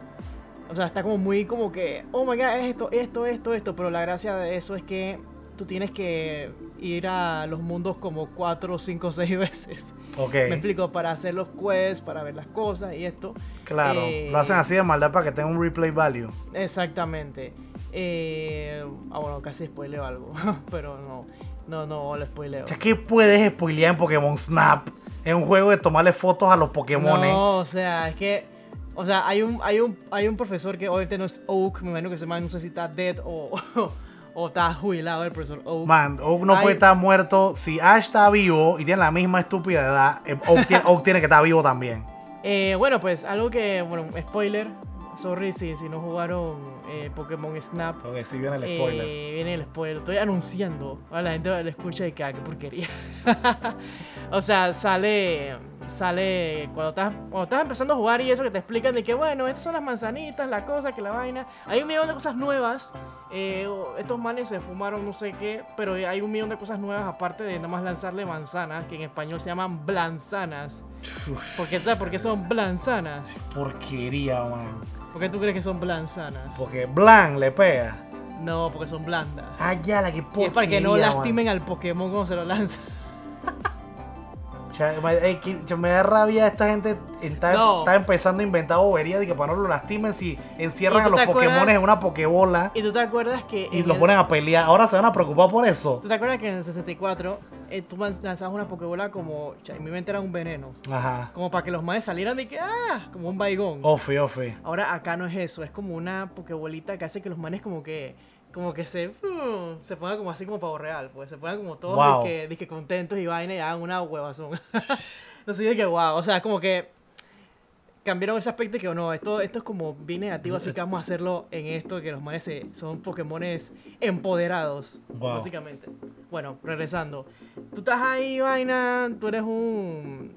O sea, está como muy como que, oh my god, esto, esto, esto, esto. Pero la gracia de eso es que tú tienes que ir a los mundos como cuatro, cinco, seis veces. Ok. Me explico, para hacer los quests, para ver las cosas y esto. Claro. Eh, Lo hacen así de maldad para que tenga un replay value. Exactamente. Eh, ah, bueno, casi spoileo algo. pero no, no, no lo spoileo. O sea, ¿qué puedes spoilear en Pokémon Snap? Es un juego de tomarle fotos a los Pokémon. No, o sea, es que. O sea, hay un, hay un, hay un profesor que obviamente no es Oak, me imagino que se llama, no sé si está dead o, o está jubilado el profesor Oak. Man, Oak no puede estar muerto. Si Ash está vivo y tiene la misma estúpida edad, eh, Oak, tiene, Oak tiene que estar vivo también. Eh, bueno, pues algo que, bueno, spoiler. Sorry si, si no jugaron eh, Pokémon Snap. Ok, sí viene el spoiler. Eh, viene el spoiler. Estoy anunciando. A la gente le escucha y ah, qué porquería. o sea, sale. Sale cuando estás, cuando estás empezando a jugar y eso que te explican de que bueno, estas son las manzanitas, la cosa, que la vaina. Hay un millón de cosas nuevas. eh, estos manes se fumaron no sé qué, pero hay un millón de cosas nuevas aparte de nada más lanzarle manzanas, que en español se llaman blanzanas. Porque, ¿Sabes por qué son blanzanas? Porquería, man. ¿Por qué tú crees que son blanzanas? Porque Blanc le pega. No, porque son blandas. Ah, ya, la que Y porquería. es para que no man. lastimen al Pokémon cuando se lo lanzan. Eh, me da rabia esta gente está, No. está empezando a inventar boberías de que para no lo lastimen si encierran ¿Y a los Pokémon en una Pokébola Y tú te acuerdas que. y los el- ponen a pelear. Ahora se van a preocupar por eso. ¿Tú te acuerdas que en el 64 eh, tú lanzabas una Pokébola como. En mi mente era un veneno. Ajá. Como para que los manes salieran de que. ¡Ah! Como un baigón. Ofi, ofi. Ahora acá no es eso. Es como una Pokébolita que hace que los manes como que. Como que se. uh, se pongan como así como pavo real. Pues se pongan como todos Wow. contentos y vaina y hagan una huevazón. no sé de que wow. O sea, como que. Cambiaron ese aspecto y que no, esto, esto es como bien negativo, así que vamos a hacerlo en esto, que los manes son Pokémones empoderados, Wow. básicamente. Bueno, regresando. Tú estás ahí, vaina, tú eres un...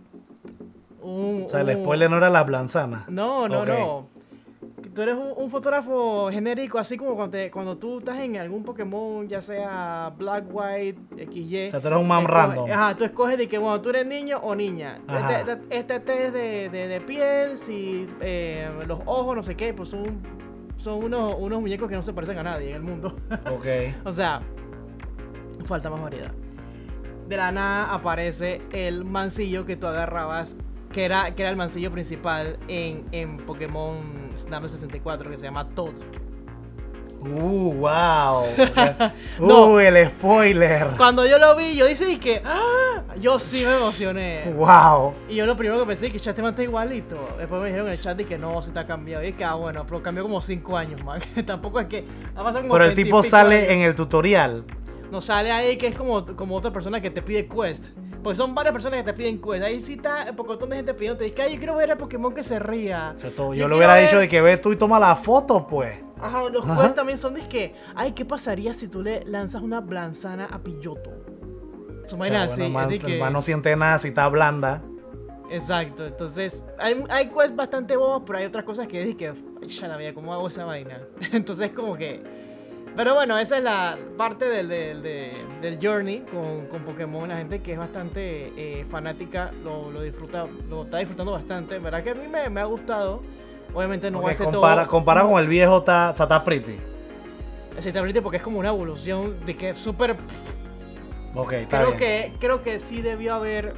un O sea, el un- spoiler no era la blanzana. no, no, Ok. no. Tú eres un, un fotógrafo genérico, así como cuando, te- cuando tú estás en algún Pokémon, ya sea Black, White, XY. O sea, tú eres un man escoge- random. Ajá, tú escoges de que, bueno, tú eres niño o niña. Este, este, este test de, de, de piel, si eh, los ojos, no sé qué, pues son, son unos, unos muñecos que no se parecen a nadie en el mundo. Ok. O sea, falta más variedad. De la nada aparece el mancillo que tú agarrabas, que era, que era el mancillo principal en, en Pokémon Snap 64, que se llama Todd. Uh, wow. No. Uh, el spoiler. Cuando yo lo vi, yo dije que ¡Ah! yo sí me emocioné. Wow. Y yo lo primero que pensé es que el chat te mata igualito. Después me dijeron en el chat de que no, se te ha cambiado. Y que, ah, bueno, pero cambió como 5 años, man. Tampoco es que. Ha pasado como Pero el 20 y tipo sale años. en el tutorial. Nos sale ahí que es como, como otra persona que te pide quest. Porque son varias personas que te piden quest. Ahí sí está un montón de gente pidiendo. Te dice "Ay, yo quiero ver al Pokémon que se ría. O sea, todo- Yo yo le hubiera ver- dicho de que ve tú y toma la foto, pues. Ajá, los Ajá. también son de que, ay, ¿qué pasaría si tú le lanzas una blanzana a Pilloto? Vainas bueno, así. no siente nada si está blanda. Exacto, entonces hay, hay quests bastante bobos, pero hay otras cosas que es que, ya la vida, ¿cómo hago esa vaina? Entonces como que... Pero bueno, esa es la parte del, del, de- del journey con, con Pokémon. La gente que es bastante eh, fanática lo, lo disfruta, lo está disfrutando bastante. Verdad que a mí me, me ha gustado. Obviamente no Ok, va a ser compara, todo... comparado con el viejo, está, o sea, está pretty. Porque es como una evolución de que es súper Ok, está creo bien. que creo que sí debió haber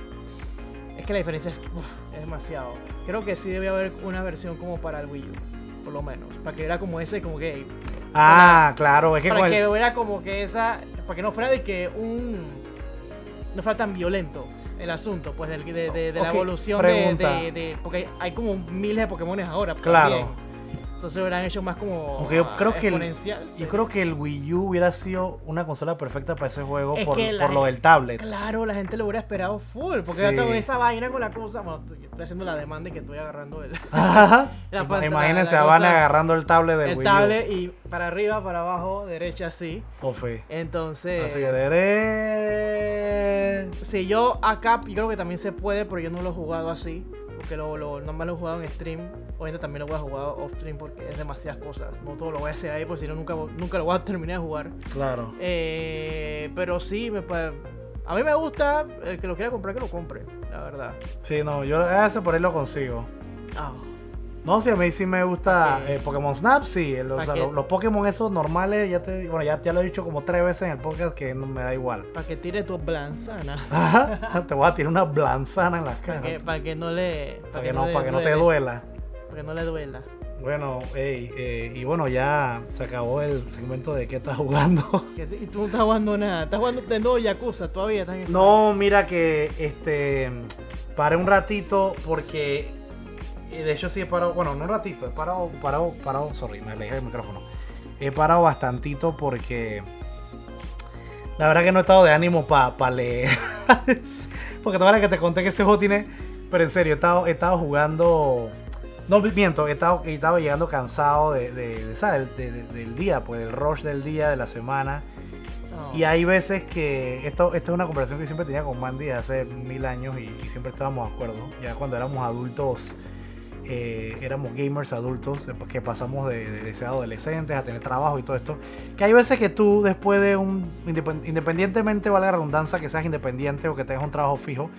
es que la diferencia es, uf, es demasiado creo que sí debió haber una versión como para el Wii U por lo menos para que era como ese como que Ah, claro, es que para con que hubiera como que esa para que no fuera de que un no fuera tan violento el asunto pues del- de, de- de la Ok, evolución de, de- de- porque hay como miles de Pokémones ahora Claro. también. Entonces hubieran hecho más como Aunque yo ah, creo que el- sí. Yo creo que el Wii U hubiera sido una consola perfecta para ese juego Es por, lo del tablet. Claro, la gente lo hubiera esperado full. Porque Sí. ya tengo esa vaina con la cosa. Bueno, yo estoy haciendo la demanda y que estoy agarrando el, Ajá. La Ima- pantalla, Imagínense la a Van agarrando el tablet del el Wii tablet y para arriba, para abajo, derecha, así. U. Ofe. Entonces, Así que dere- si yo acá, yo creo que también se puede, pero yo no lo he jugado así. porque lo, lo, nomás lo he jugado en stream. Obviamente también lo voy a jugar off stream porque es demasiadas cosas. No todo lo voy a hacer ahí, porque si no nunca, nunca lo voy a terminar de jugar. Claro. Eh, pero sí, me, a mí me gusta. El que lo quiera comprar, que lo compre, la verdad. Sí, no, yo ese por ahí lo consigo. Ah, No, sí, a mí sí me gusta Ok. eh, Pokémon Snap, sí. el- o ¿Pa sea, qué? los, los Pokémon esos normales, ya te bueno, ya, ya lo he dicho como tres veces en el podcast que no me da igual. para que tire tu blanzana. Ajá, te voy a tirar una blanzana en la Para cara. que, para que no le. Para que, no, para que no te duele, duela. Que no le duela. Bueno, ey, eh, y bueno, ya se acabó el segmento de qué estás jugando. Y tú no estás jugando nada. Estás jugando de nuevo Yakuza todavía. Estás en No, mira que este paré un ratito porque eh, de hecho sí he parado, bueno, no un ratito, he parado, parado, parado, sorry, me alejé del micrófono. He parado bastantito porque la verdad que no he estado de ánimo para leer. porque toda la que te conté que ese juego tiene, pero en serio, he estado, he estado jugando no miento, he estado llegando cansado de, de- de, ¿sabes? De- de- del día, pues del rush del día, de la semana. Y hay veces que esto, esto es una conversación que siempre tenía con Mandy hace mil años y, y siempre estábamos de acuerdo. Ya cuando éramos adultos, eh, éramos gamers adultos, que pasamos de, de- ser adolescentes a tener trabajo y todo esto. Que hay veces que tú después de un, independ- independientemente, valga la redundancia, que seas independiente o que tengas un trabajo fijo,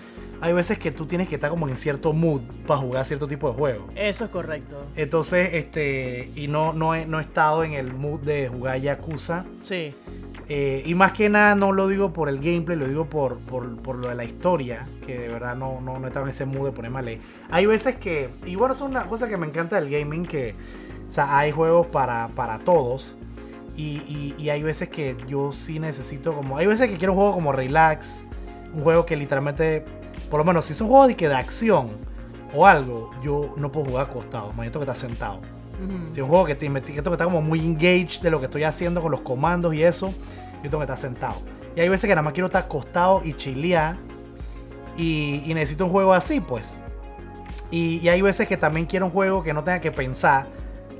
hay veces que tú tienes que estar como en cierto mood para jugar cierto tipo de juego. Eso es correcto. Entonces, este, y no, no, he, no he estado en el mood de jugar Yakuza. Sí. Eh, y más que nada no lo digo por el gameplay, lo digo por, por, por lo de la historia, que de verdad no, no, no estaba en ese mood de ponerme a leer. Hay veces que, y bueno, eso es una cosa que me encanta del gaming, que o sea, hay juegos para, para todos. Y, y- y hay veces que yo sí necesito como... Hay veces que quiero un juego como relax, un juego que literalmente, por lo menos si es un juego de, que de acción o algo, yo no puedo jugar acostado, man, yo tengo que estar sentado. Ujú. Si es un juego que, te, que tengo que estar como muy engaged de lo que estoy haciendo con los comandos y eso, yo tengo que estar sentado. Y hay veces que nada más quiero estar acostado y chilear. Y, y necesito un juego así, pues. Y, y hay veces que también quiero un juego que no tenga que pensar.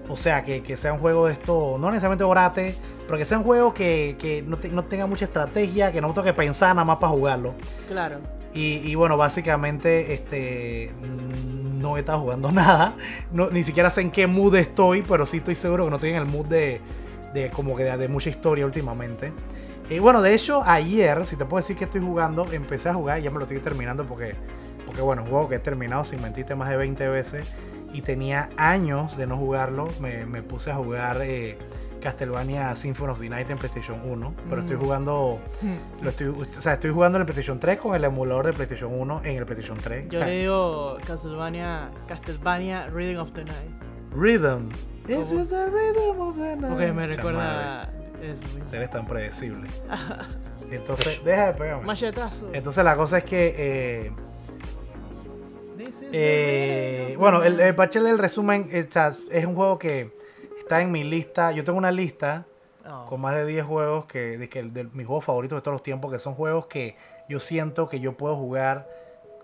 O sea, que, que sea un juego de esto, no necesariamente orate, pero que sea un juego que, que no, te- no tenga mucha estrategia, que no tengo que pensar nada más para jugarlo. Claro. Y, bueno, básicamente este no he estado jugando nada. No, ni siquiera sé en qué mood estoy, pero sí estoy seguro que no estoy en el mood de, de como que de, mucha historia últimamente. Y bueno, de hecho, ayer, si te puedo decir que estoy jugando, empecé a jugar y ya me lo estoy terminando porque, porque bueno, un juego que he terminado sin mentirte más de 20 veces y tenía años de no jugarlo. Me, me puse a jugar eh, Castlevania Symphony of the Night en PlayStation 1, pero estoy Mm. jugando lo estoy, o sea, estoy jugando en el PlayStation 3 con el emulador de PlayStation 1 en el PlayStation 3. Yo O sea, le digo Castlevania, Castlevania Reading of the Night. Rhythm. ¿Cómo? just a rhythm of the night. Porque me recuerda. eso. Eres tan predecible. Entonces, deja de pegarme. Machetazo. Entonces la cosa es que, eh, This is the eh, rhythm bueno, the el, el el resumen, eh, o sea, es un juego que está en mi lista. Yo tengo una lista Oh. con más de 10 juegos que, de, que de mis juegos favoritos de todos los tiempos, que son juegos que yo siento que yo puedo jugar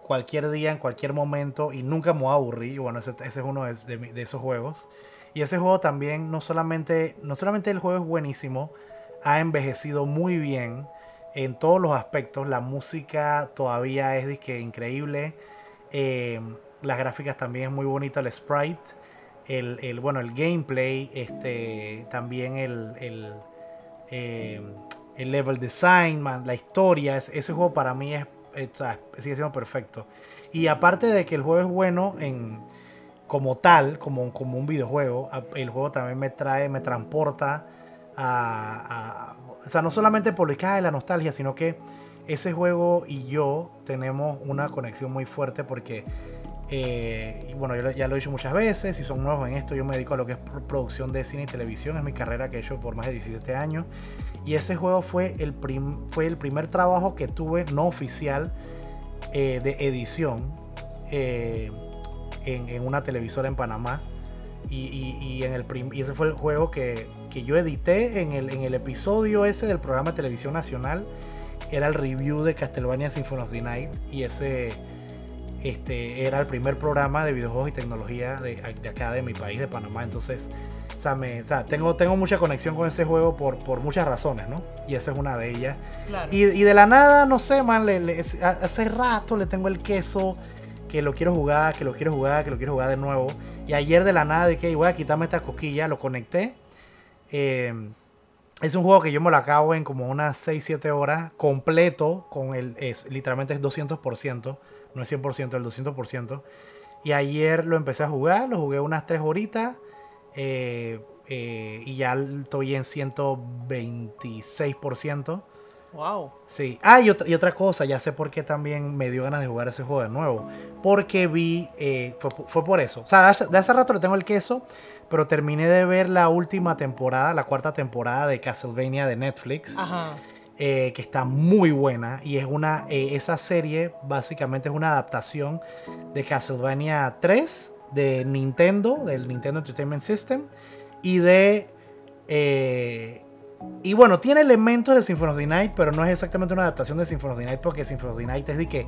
cualquier día, en cualquier momento y nunca me voy a aburrir. Y bueno, ese, ese es uno de, de de esos juegos. Y ese juego también, no solamente, no solamente el juego es buenísimo, ha envejecido muy bien en todos los aspectos. La música todavía es disque, increíble. Eh, las gráficas también es muy bonita, el sprite el, el, bueno, el gameplay, este, también el, el, eh, el level design, man, la historia, es- ese juego para mí es, es- sigue siendo perfecto. Y aparte de que el juego es bueno en, como tal, como, como un videojuego, el juego también me trae, me transporta a, a- o sea, no solamente por lo que hay la nostalgia, sino que ese juego y yo tenemos una conexión muy fuerte porque eh, y bueno, yo ya lo he dicho muchas veces, si son nuevos en esto, yo me dedico a lo que es pro- producción de cine y televisión, es mi carrera que he hecho por más de 17 años. Y ese juego fue el, prim- fue el primer trabajo que tuve no oficial eh, de edición eh, en, en una televisora en Panamá. Y, y- y en el prim- y ese fue el juego que, que yo edité en el, en el episodio ese del programa de televisión nacional. Era el review de Castlevania Symphony of the Night. Y ese este, era el primer programa de videojuegos y tecnología de, de acá de mi país, de Panamá. Entonces, o sea, me- o sea, tengo, tengo mucha conexión con ese juego por, por muchas razones, ¿no? Y esa es una de ellas. Claro. Y, y de la nada, no sé, man, le- hace rato le tengo el queso que lo quiero jugar, que lo quiero jugar, que lo quiero jugar de nuevo. Y ayer de la nada dije, voy a quitarme esta cosquilla, lo conecté. Eh, es un juego que yo me lo acabo en como unas 6-7 horas, completo, con el, es, literalmente es 200%, no es 100%, el 200%. Y ayer lo empecé a jugar, lo jugué unas 3 horitas. Eh, eh, y ya estoy en 126%. Wow. Sí. Ah, y otra, y otra cosa, ya sé por qué también me dio ganas de jugar ese juego de nuevo. Porque vi, eh, fue, fue, por eso. O sea, de hace, de hace rato le tengo el queso, pero terminé de ver la última temporada, la cuarta temporada de Castlevania de Netflix. Ajá. Eh, que está muy buena y es una eh, esa serie básicamente es una adaptación de Castlevania 3 de Nintendo del Nintendo Entertainment System y de eh, y bueno tiene elementos de Symphony of the Night pero no es exactamente una adaptación de Symphony of the Night porque Symphony of the Night es de que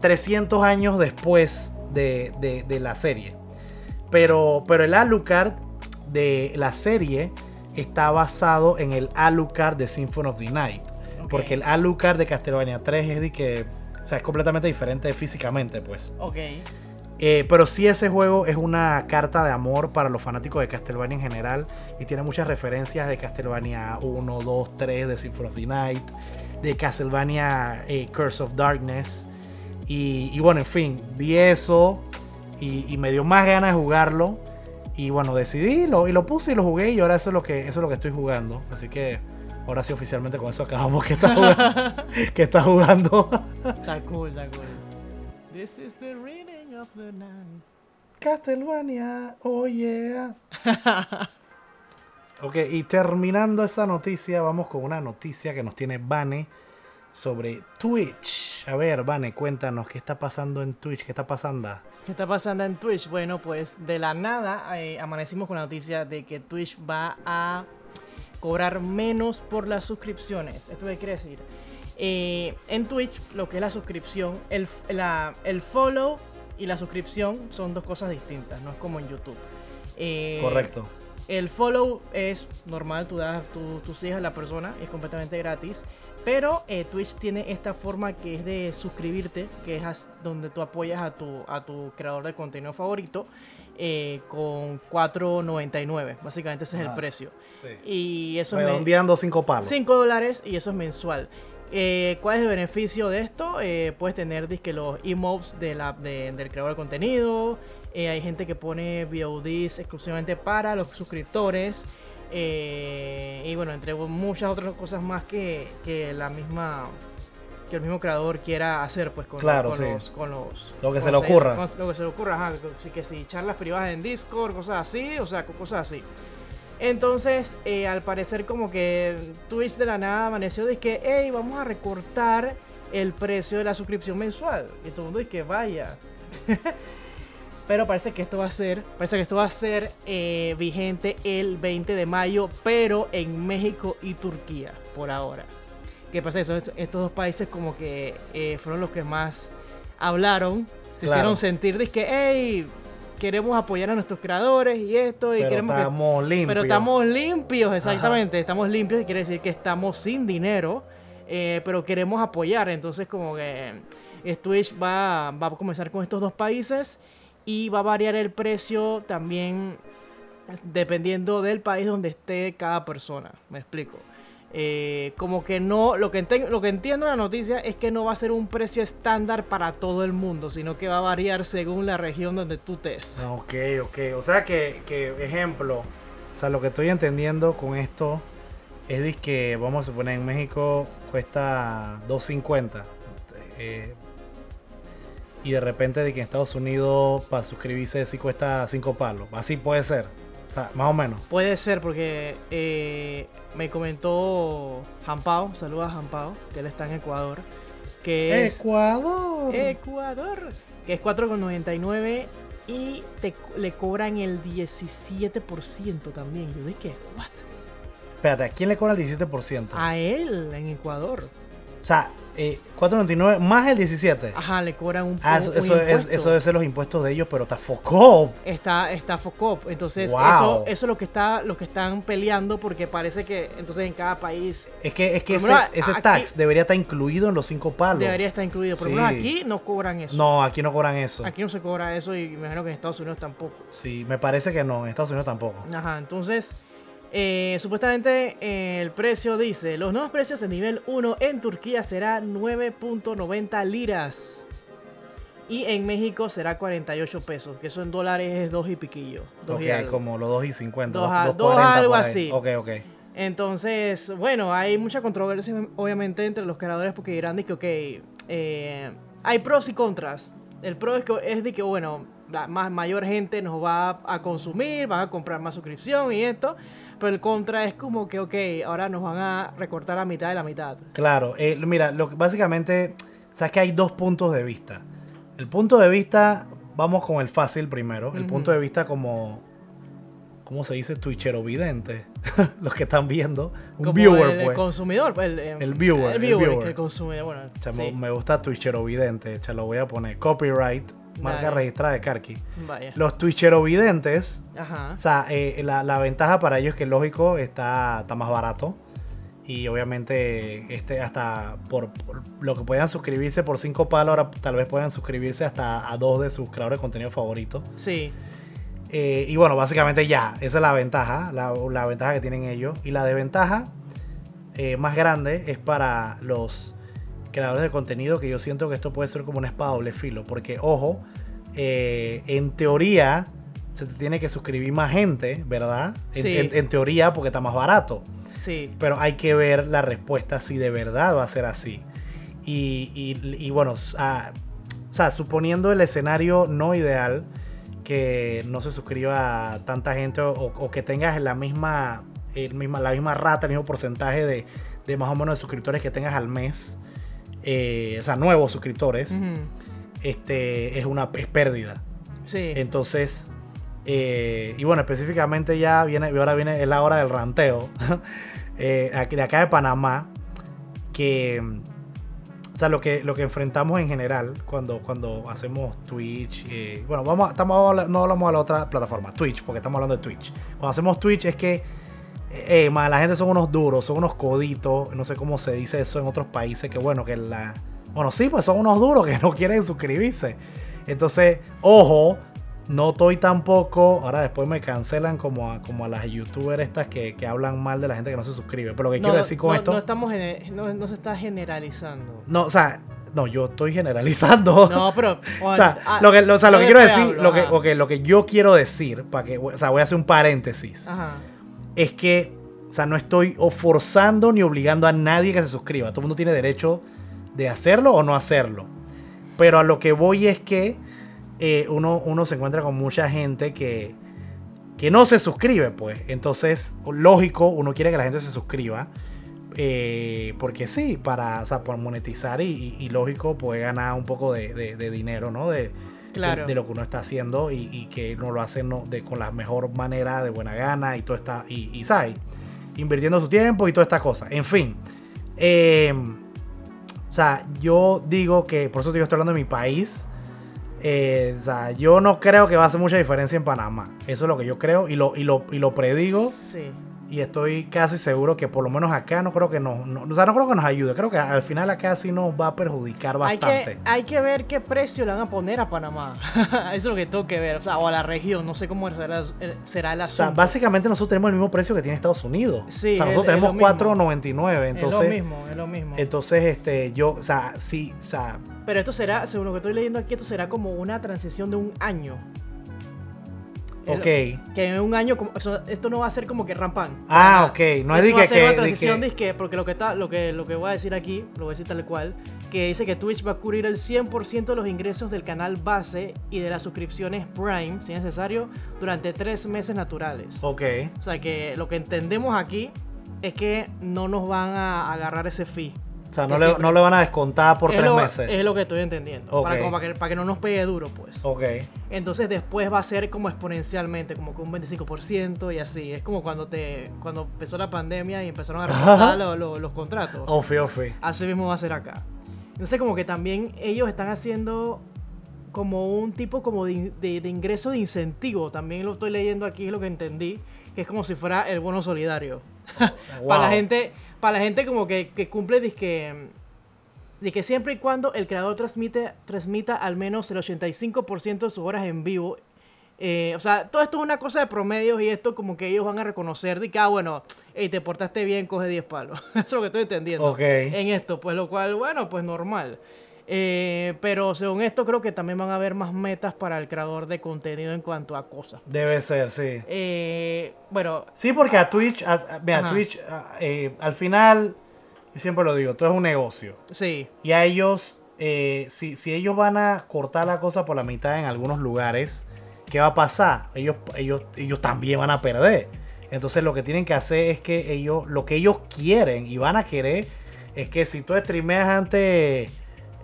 300 años después de, de, de la serie. Pero pero el Alucard de la serie está basado en el Alucard de Symphony of the Night porque el Alucard de Castlevania 3 es de que. O sea, es completamente diferente físicamente, pues. Ok. Eh, pero sí, ese juego es una carta de amor para los fanáticos de Castlevania en general. Y tiene muchas referencias de Castlevania 1, 2, 3, de Symphony of the Night, de Castlevania eh, Curse of Darkness. Y, y, bueno, en fin, vi eso y, y, me dio más ganas de jugarlo. Y bueno, decidí lo, y lo puse y lo jugué. Y ahora eso es lo que, eso es lo que estoy jugando. Así que ahora sí oficialmente con eso acabamos que está jugando. que está jugando. está cool, está cool. This is the reading of the night. Castlevania, oh yeah. ok, y terminando esa noticia, vamos con una noticia que nos tiene Vane sobre Twitch. A ver, Vane, cuéntanos qué está pasando en Twitch, qué está pasando. ¿Qué está pasando en Twitch? Bueno, pues de la nada eh, amanecimos con la noticia de que Twitch va a cobrar menos por las suscripciones. ¿Esto qué quiere decir? Eh, en Twitch, lo que es la suscripción, el, la, el, follow y la suscripción son dos cosas distintas, no es como en YouTube. Eh, Correcto. El follow es normal, tú, das, tú, tú sigues a la persona, es completamente gratis. Pero eh, Twitch tiene esta forma que es de suscribirte, que es donde tú apoyas a tu, a tu creador de contenido favorito eh, con 4.99. Básicamente ese es el precio. Sí. Y eso Redondeando 5 palos. 5 dólares y eso es mensual. Eh, ¿Cuál es el beneficio de esto? Eh, puedes tener disque, los emotes de la, de, del creador de contenido. Eh, hay gente que pone VODs exclusivamente para los suscriptores. Y bueno, entre muchas otras cosas más que, que la misma que el mismo creador quiera hacer pues con, claro, los, con sí. los, con los lo que con se le ocurra. con, lo que se le ocurra ajá, que, que si charlas privadas en Discord cosas así o sea cosas así. Entonces eh, al parecer como que Twitch de la nada amaneció de que hey vamos a recortar el precio de la suscripción mensual y todo el mundo dice que vaya pero parece que esto va a ser parece que esto va a ser eh, vigente el 20 de mayo pero en México y Turquía por ahora ¿Qué pasa? Eso, estos dos países como que eh, fueron los que más hablaron, se Claro. hicieron sentir de que, hey, queremos apoyar a nuestros creadores y esto, y pero queremos que- estamos limpios pero estamos limpios, exactamente, estamos limpios y quiere decir que estamos sin dinero, eh, pero queremos apoyar, entonces como que eh, Twitch va, va a comenzar con estos dos países y va a variar el precio también dependiendo del país donde esté cada persona, me explico. Eh, como que no, lo que, lo que entiendo de la noticia es que no va a ser un precio estándar para todo el mundo, sino que va a variar según la región donde tú estés. Ok, ok. O sea que, que, ejemplo, o sea, lo que estoy entendiendo con esto es de que, vamos a suponer, en México cuesta 2.50. eh, y de repente de que en Estados Unidos para suscribirse sí cuesta 5 palos. Así puede ser. O sea, más o menos. Puede ser porque eh, me comentó Jampao, saluda a Jampao, que él está en Ecuador, que es Ecuador. Ecuador, que es 4,99 y te, le cobran el 17% también. Yo dije, ¿what? Espérate, ¿a quién le cobra el 17%? A él en Ecuador. O sea, eh, 4.99 más el 17. Ajá, le cobran un, Ah, eso, un eso, es, impuesto. eso debe ser los impuestos de ellos, pero está foco. Está, está Focop. Entonces, Wow. eso, eso es lo que está, lo que están peleando porque parece que entonces en cada país Es que, es que ese, lo menos ese aquí- tax debería estar incluido en los cinco palos. debería estar incluido. Por lo menos Sí. aquí no cobran eso. No, aquí no cobran eso. Aquí no se cobra eso y me imagino que en Estados Unidos tampoco. Sí, me parece que no, en Estados Unidos tampoco. Ajá, entonces, eh, supuestamente eh, el precio dice, los nuevos precios en nivel 1 en Turquía será 9.90 liras. Y en México será 48 pesos, que eso en dólares es 2 y piquillo. Dos Ok, y algo. como los 2 y 50. Dos dos- a- dos dos 40 algo así. Ok, ok. Entonces, bueno, hay mucha controversia obviamente entre los creadores porque dirán de que, ok, eh, hay pros y contras. El pro es, que, es de que, bueno, la más mayor gente nos va a consumir, van a comprar más suscripción y esto. Pero el contra es como que, ok, ahora nos van a recortar la mitad de la mitad. Claro, eh, mira, lo que, básicamente, sabes que hay dos puntos de vista. El punto de vista, vamos con el fácil primero. El punto de vista como, ¿cómo se dice? Twitchero vidente. Los que están viendo. Un Como viewer, el, el pues. consumidor. pues, El, El viewer, El el viewer, viewer. que el consumidor. Bueno, Chamo, sí, Me gusta Twitchero vidente. Ya lo voy a poner. Copyright, marca Dale. registrada de Karki. vaya. Los Twitchero videntes Ajá. O sea, eh, la, la ventaja para ellos es que lógico está, está más barato. Y obviamente este hasta por, por lo que puedan suscribirse por 5 palos, ahora tal vez puedan suscribirse hasta a dos de sus creadores de contenido favoritos. Sí. Eh, y bueno, básicamente ya, esa es la ventaja, la, la ventaja que tienen ellos. Y la desventaja eh, más grande es para los creadores de contenido, que yo siento que esto puede ser como una espada doble filo. Porque, ojo, eh, en teoría se te tiene que suscribir más gente, ¿verdad? En, Sí. en- en teoría, porque está más barato. Sí. Pero hay que ver la respuesta si de verdad va a ser así. Y, y- y bueno, s- ah, o sea, suponiendo el escenario no ideal, que no se suscriba tanta gente o, o que tengas la misma, el misma, la misma rata, el mismo porcentaje de, de más o menos de suscriptores que tengas al mes, eh, o sea, nuevos suscriptores, este, es una es pérdida. Sí. Entonces, eh, y bueno, específicamente ya viene, ahora viene la hora del ranteo. eh, aquí- de acá de Panamá, que, o sea, lo que, lo que enfrentamos en general cuando, cuando hacemos Twitch, eh, bueno, vamos, estamos, no hablamos de la otra plataforma, Twitch, porque estamos hablando de Twitch. Cuando hacemos Twitch es que, eh, eh, man, la gente son unos duros, son unos coditos, no sé cómo se dice eso en otros países, que bueno, que la... Bueno, sí, pues son unos duros que no quieren suscribirse. Entonces, ojo, no estoy tampoco. Ahora después me cancelan como a, como a las youtubers estas que, que hablan mal de la gente que no se suscribe. Pero lo que no, quiero decir con no- esto. no estamos gene- no, no se está generalizando. No, o sea, no, yo estoy generalizando. No, pero. O sea, lo que, lo, o sea, lo que quiero decir, hablo, lo que, lo que yo quiero decir, para que, o sea, voy a hacer un paréntesis, Ajá. Es que, o sea, no estoy forzando ni obligando a nadie que se suscriba. Todo el mundo tiene derecho de hacerlo o no hacerlo. Pero a lo que voy es que eh, uno, uno se encuentra con mucha gente que, que no se suscribe, pues. Entonces, lógico, uno quiere que la gente se suscriba. eh, porque sí, para, o sea, por monetizar y, y- lógico, puede ganar un poco de, de- de dinero, ¿no? De, Claro. de, de lo que uno está haciendo y, y que uno lo hace ¿no? de, con la mejor manera, de buena gana y todo está, y, y ¿sabes? Invirtiendo su tiempo y todas estas cosas. En fin. eh, o sea, yo digo que, por eso te digo, estoy hablando de mi país. eh, o sea, yo no creo que va a hacer mucha diferencia en Panamá. Eso es lo que yo creo y lo, y lo, y lo predigo. Sí. Y estoy casi seguro que por lo menos acá no creo que nos, no, o sea, no creo que nos ayude. Creo que al final acá sí nos va a perjudicar Hay bastante. que, hay que ver qué precio le van a poner a Panamá. Eso es lo que tengo que ver. O sea, o a la región. No sé cómo será, el- será el O sea, asunto. básicamente nosotros tenemos el mismo precio que tiene Estados Unidos. Sí, o sea, nosotros es lo tenemos mismo. 4.99. es lo Entonces, mismo, es lo mismo. entonces, este, yo, o sea, sí, o sea, Pero esto será, según lo que estoy leyendo aquí, esto será como una transición de un año. Ok. Que en un año, como, eso- esto no va a ser como que rampan. Ah, ok. No es de va a que, ser una que- de transición que- porque lo que, está, lo, que, lo que voy a decir aquí, lo voy a decir tal cual, que dice que Twitch va a cubrir el 100% de los ingresos del canal base y de las suscripciones Prime, si es necesario, durante tres meses naturales. Ok. O sea que lo que entendemos aquí es que no nos van a agarrar ese fee. O sea, no, Que le, no le van a descontar por es tres lo, meses. Es lo que estoy entendiendo. Ok. Para, como para, que, para que no nos pegue duro, pues. Ok. Entonces después va a ser como exponencialmente, como con un 25% y así. Es como cuando te cuando empezó la pandemia y empezaron a recortar lo- lo- los contratos. Ofi, ofi. Así mismo va a ser acá. Entonces como que también ellos están haciendo como un tipo como de, de- de ingreso de incentivo. También lo estoy leyendo aquí, es lo que entendí. Que es como si fuera el bono solidario. Para la Wow. gente, para la gente como que, que cumple disque, de que siempre y cuando el creador transmite, transmita al menos el 85% de sus horas en vivo. eh, o sea, todo esto es una cosa de promedios y esto como que ellos van a reconocer de que, ah, bueno, hey, te portaste bien, coge 10 palos. Eso es lo que estoy entendiendo Ok. en esto, pues lo cual, bueno, pues normal. Eh, pero según esto creo que también van a haber más metas para el creador de contenido en cuanto a cosas. Debe ser, sí. Eh, bueno, Sí, porque a Twitch, a- a- mira, Ajá. Twitch, a- eh, al final, yo siempre lo digo, todo es un negocio. sí, Y a ellos, eh, si, si ellos van a cortar la cosa por la mitad en algunos lugares, ¿qué va a pasar? Ellos, ellos, ellos también van a perder. Entonces lo que tienen que hacer es que ellos, lo que ellos quieren y van a querer, es que si tú streameas antes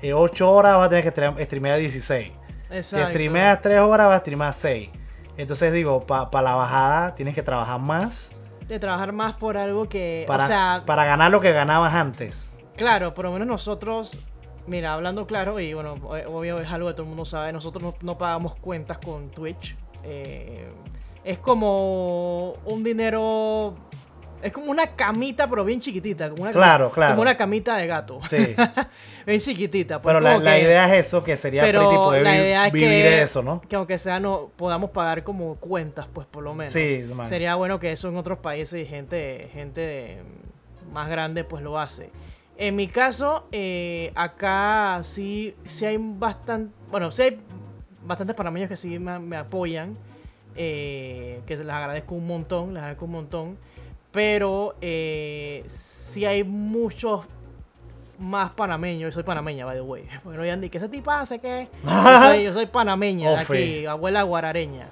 8 horas, vas a tener que stream- streamear 16. Si exacto. streameas 3 horas, vas a streamear 6. Entonces digo, para la bajada tienes que trabajar más de trabajar más por algo que, para, o sea, para ganar lo que ganabas antes. claro, por lo menos nosotros, mira, hablando claro, y bueno, o- obvio es algo que todo el mundo sabe, nosotros no, no pagamos cuentas con Twitch. Eh, es como un dinero, es como una camita, pero bien chiquitita, como una, Claro, claro. como una camita de gato, Sí. bien chiquitita. pues Pero la, la idea es eso, que sería pero pretty poder la vi- idea es vivir que, eso, ¿no? que aunque sea no podamos pagar como cuentas, pues por lo menos. Sí, man. Sería bueno que eso en otros países y gente, gente más grande pues lo hace. En mi caso, eh, acá sí, sí hay bastante, bueno, sí hay bastantes panameños que sí me, me apoyan, eh, que les agradezco un montón, les agradezco un montón, pero eh, sí hay muchos más panameños, yo soy panameña, by the way. Bueno, ya que ese tipo hace que yo soy, yo soy panameña, de Ofe. aquí, abuela guarareña.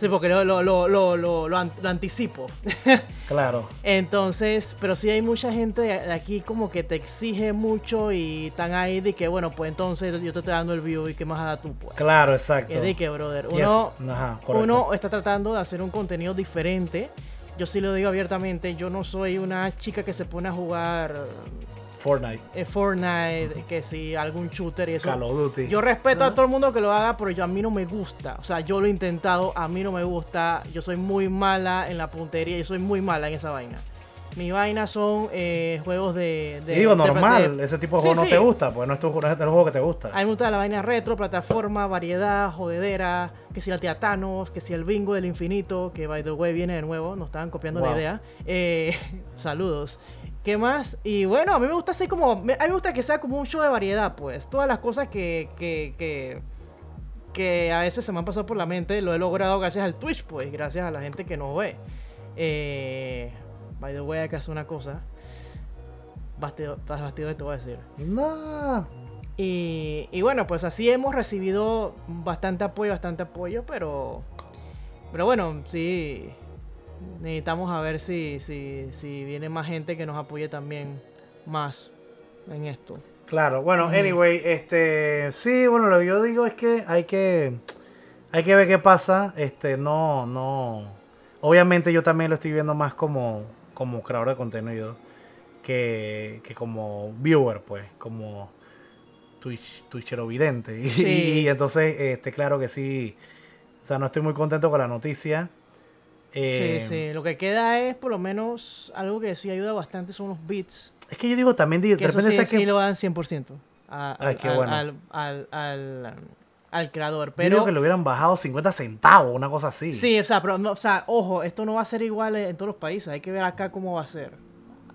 Sí, porque lo, lo, lo, lo, lo, lo an- lo anticipo. Claro. Entonces, pero sí hay mucha gente de aquí como que te exige mucho y están ahí de que, bueno, pues entonces yo te estoy dando el view y qué más da tú, pues. Claro, exacto. Es de que, brother, uno, ajá, uno está tratando de hacer un contenido diferente. Yo sí lo digo abiertamente, yo no soy una chica que se pone a jugar Fortnite, eh, Fortnite, que si algún shooter y eso. Call of Duty. Yo respeto a todo el mundo que lo haga, pero yo a mí no me gusta. O sea, yo lo he intentado, a mí no me gusta. Yo soy muy mala en la puntería, yo soy muy mala en esa vaina. Mi vaina son eh, juegos de, digo, normal, de- ese tipo de Sí, juego no sí. te gusta, pues no es, tu, no es el juego que te gusta. A mí me gusta la vaina retro, plataforma, variedad, jodedera, que si el Teatanos, que si el bingo del infinito, que by the way viene de nuevo, nos estaban copiando Wow. la idea. Eh, saludos. ¿Qué más? Y bueno, a mí me gusta hacer como, a mí me gusta que sea como un show de variedad, pues. Todas las cosas que, que, que, que a veces se me han pasado por la mente, lo he logrado gracias al Twitch, pues, gracias a la gente que nos ve. Eh, by the way, hay que hacer una cosa. Bastido, estás bastido te voy a decir. No. Y, y bueno, pues así hemos recibido bastante apoyo, bastante apoyo, pero, pero bueno, sí, necesitamos a ver si, si, si viene más gente que nos apoye también más en esto. Claro, bueno, anyway, este, sí, bueno, lo que yo digo es que hay que, hay que ver qué pasa, este, no, no, obviamente yo también lo estoy viendo más como, como creador de contenido que, que como viewer, pues, como Twitch, Twitchero vidente, y, Sí. y entonces, este, claro que sí, o sea, no estoy muy contento con la noticia. Eh, sí, sí, lo que queda es por lo menos algo que sí ayuda bastante son los beats, Es que yo digo también, de que eso repente sí, que... sí lo dan 100% a- Ay, al, qué al- bueno. al, al, al- al creador, yo pero... que le hubieran bajado 50 centavos, una cosa así. Sí, o sea, pero no, o sea, ojo, esto no va a ser igual en todos los países, hay que ver acá cómo va a ser.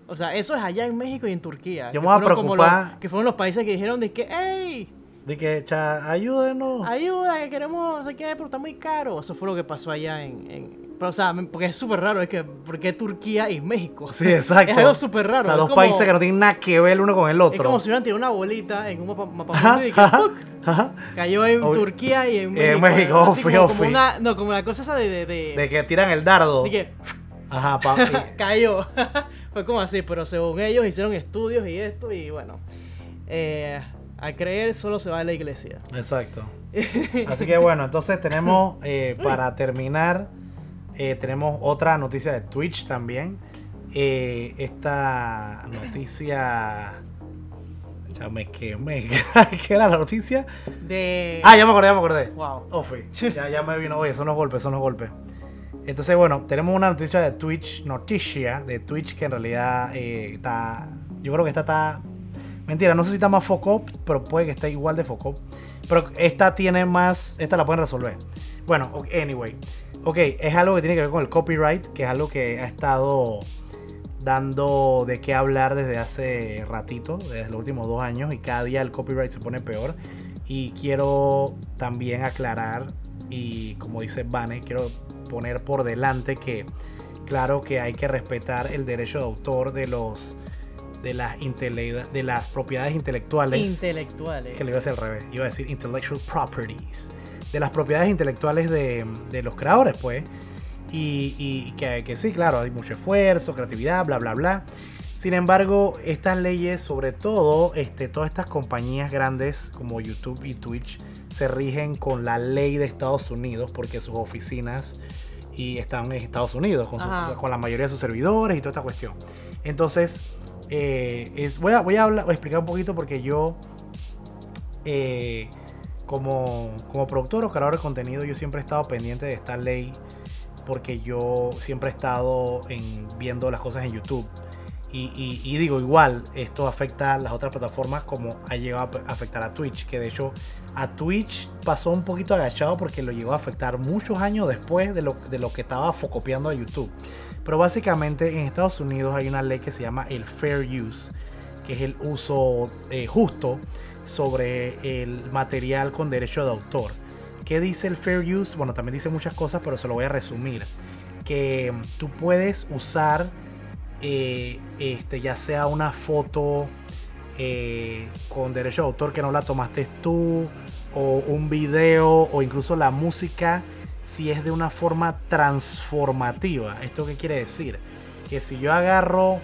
O sea, eso es allá en México y en Turquía. Yo me voy a preocupar. los- que fueron los países que dijeron de que, hey, De que, cha, ayúdenos. ayuda, que queremos, no sé qué, pero está muy caro. Eso fue lo que pasó allá en... en- pero, o sea, porque es súper raro, es que, ¿por qué Turquía y México? Sí, exacto. Es algo súper raro. O sea, dos como- países que no tienen nada que ver el uno con el otro. Es como si hubieran tirado una bolita en un mapa, mapa Ajá, y que, ajá, ¡puc! ajá. cayó en. Turquía y en Y en México. México, así ofi, como, una, no, como la cosa esa de... de, de- De que tiran el dardo. de que Ajá, pa- y- cayó. Fue como así, pero según ellos hicieron estudios y esto, y bueno. Eh, a creer solo se va a la iglesia. Exacto. Así que bueno, entonces tenemos, eh, para terminar, eh, tenemos otra noticia de Twitch también. Eh, esta noticia... Ya me quemé. ¿Qué era la noticia? De. Ah, ya me acordé, ya me acordé. Wow. Ofi. Ya, ya me vino. Oye, son los golpes, son los golpes. Entonces, bueno, tenemos una noticia de Twitch, noticia de Twitch que en realidad eh, está. Yo creo que esta está. Mentira, no sé si está más foco, pero puede que esté igual de foco. Pero esta tiene más. Esta la pueden resolver. Bueno, anyway. Ok, es algo que tiene que ver con el copyright, que es algo que ha estado dando de qué hablar desde hace ratito, desde los últimos dos años, y cada día el copyright se pone peor. Y quiero también aclarar, y como dice Vane, quiero poner por delante que, claro que hay que respetar el derecho de autor de los de las, intele- de las propiedades intelectuales. Intelectuales. Que le iba a decir al revés. Iba a decir intellectual properties. De las propiedades intelectuales de, de los creadores, pues. Y, y que, que sí, claro, hay mucho esfuerzo, creatividad, bla, bla, bla. Sin embargo, estas leyes, sobre todo, este, todas estas compañías grandes como YouTube y Twitch, se rigen con la ley de Estados Unidos porque sus oficinas y están en Estados Unidos con, su- con la mayoría de sus servidores y toda esta cuestión. Entonces, eh, es, voy, a, voy a hablar- voy a explicar un poquito porque yo, eh, como, como productor o creador de contenido, yo siempre he estado pendiente de esta ley porque yo siempre he estado en, viendo las cosas en YouTube. Y, y- y digo, igual, esto afecta a las otras plataformas como ha llegado a afectar a Twitch, que de hecho a Twitch pasó un poquito agachado porque lo llegó a afectar muchos años después de lo, de lo que estaba focopiando a YouTube. Pero básicamente en Estados Unidos hay una ley que se llama el Fair Use, que es el uso eh, justo sobre el material con derecho de autor. ¿Qué dice el Fair Use? Bueno, también dice muchas cosas, pero se lo voy a resumir. Que mm, tú puedes usar eh, este, ya sea una foto eh, con derecho de autor que no la tomaste tú, o un video, o incluso la música, si es de una forma transformativa. ¿Esto qué quiere decir? Que si yo agarro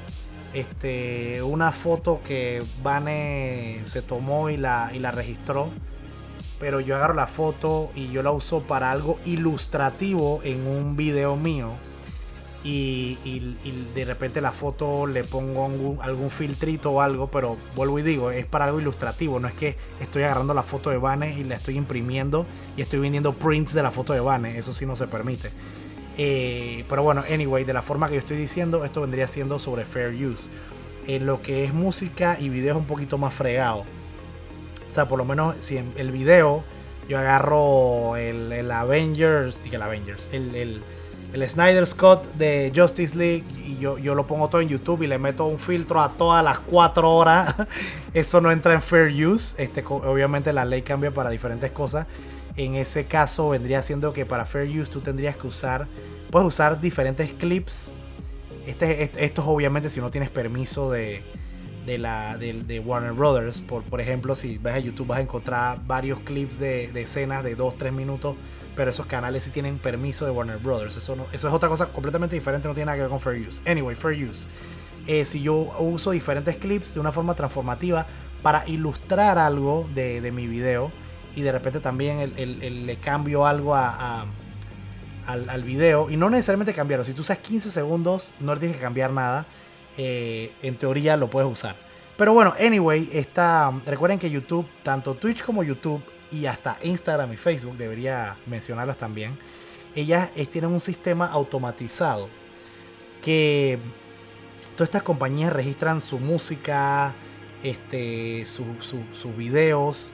este, una foto que Vane se tomó y la, y la registró, pero yo agarro la foto y yo la uso para algo ilustrativo en un video mío y, de repente la foto le pongo algún, algún filtrito o algo, pero vuelvo y digo, es para algo ilustrativo, no es que estoy agarrando la foto de Vane y la estoy imprimiendo y estoy vendiendo prints de la foto de Vane, eso sí no se permite. Eh, pero bueno, anyway, de la forma que yo estoy diciendo, esto vendría siendo sobre fair use. En lo que es música y video es un poquito más fregado. O sea, por lo menos si en el video yo agarro el, el Avengers, diga el Avengers, el, el, el Snyder Scott de Justice League y yo, yo lo pongo todo en YouTube y le meto un filtro a todas las 4 horas, eso no entra en fair use. Este, obviamente la ley cambia para diferentes cosas. En ese caso vendría siendo que para fair use tú tendrías que usar, puedes usar diferentes clips. Este, este- esto es obviamente si no tienes permiso de, de, la, de, Warner Brothers. Por, por ejemplo, si vas a YouTube vas a encontrar varios clips de, escenas de 2-3 minutos, pero esos canales sí tienen permiso de Warner Brothers. Eso, eso es otra cosa completamente diferente, no tiene nada que ver con Fair Use. Anyway, Fair Use. Eh, si yo uso diferentes clips de una forma transformativa para ilustrar algo de, de mi video y de repente también el- el- le cambio algo a- al, al video y no necesariamente cambiarlo. Si tú usas 15 segundos, no tienes que cambiar nada. eh, en teoría lo puedes usar. Pero bueno, anyway, está, recuerden que YouTube, tanto Twitch como YouTube y hasta Instagram y Facebook, debería mencionarlas también, ellas tienen un sistema automatizado que todas estas compañías registran su música, este, su- sus videos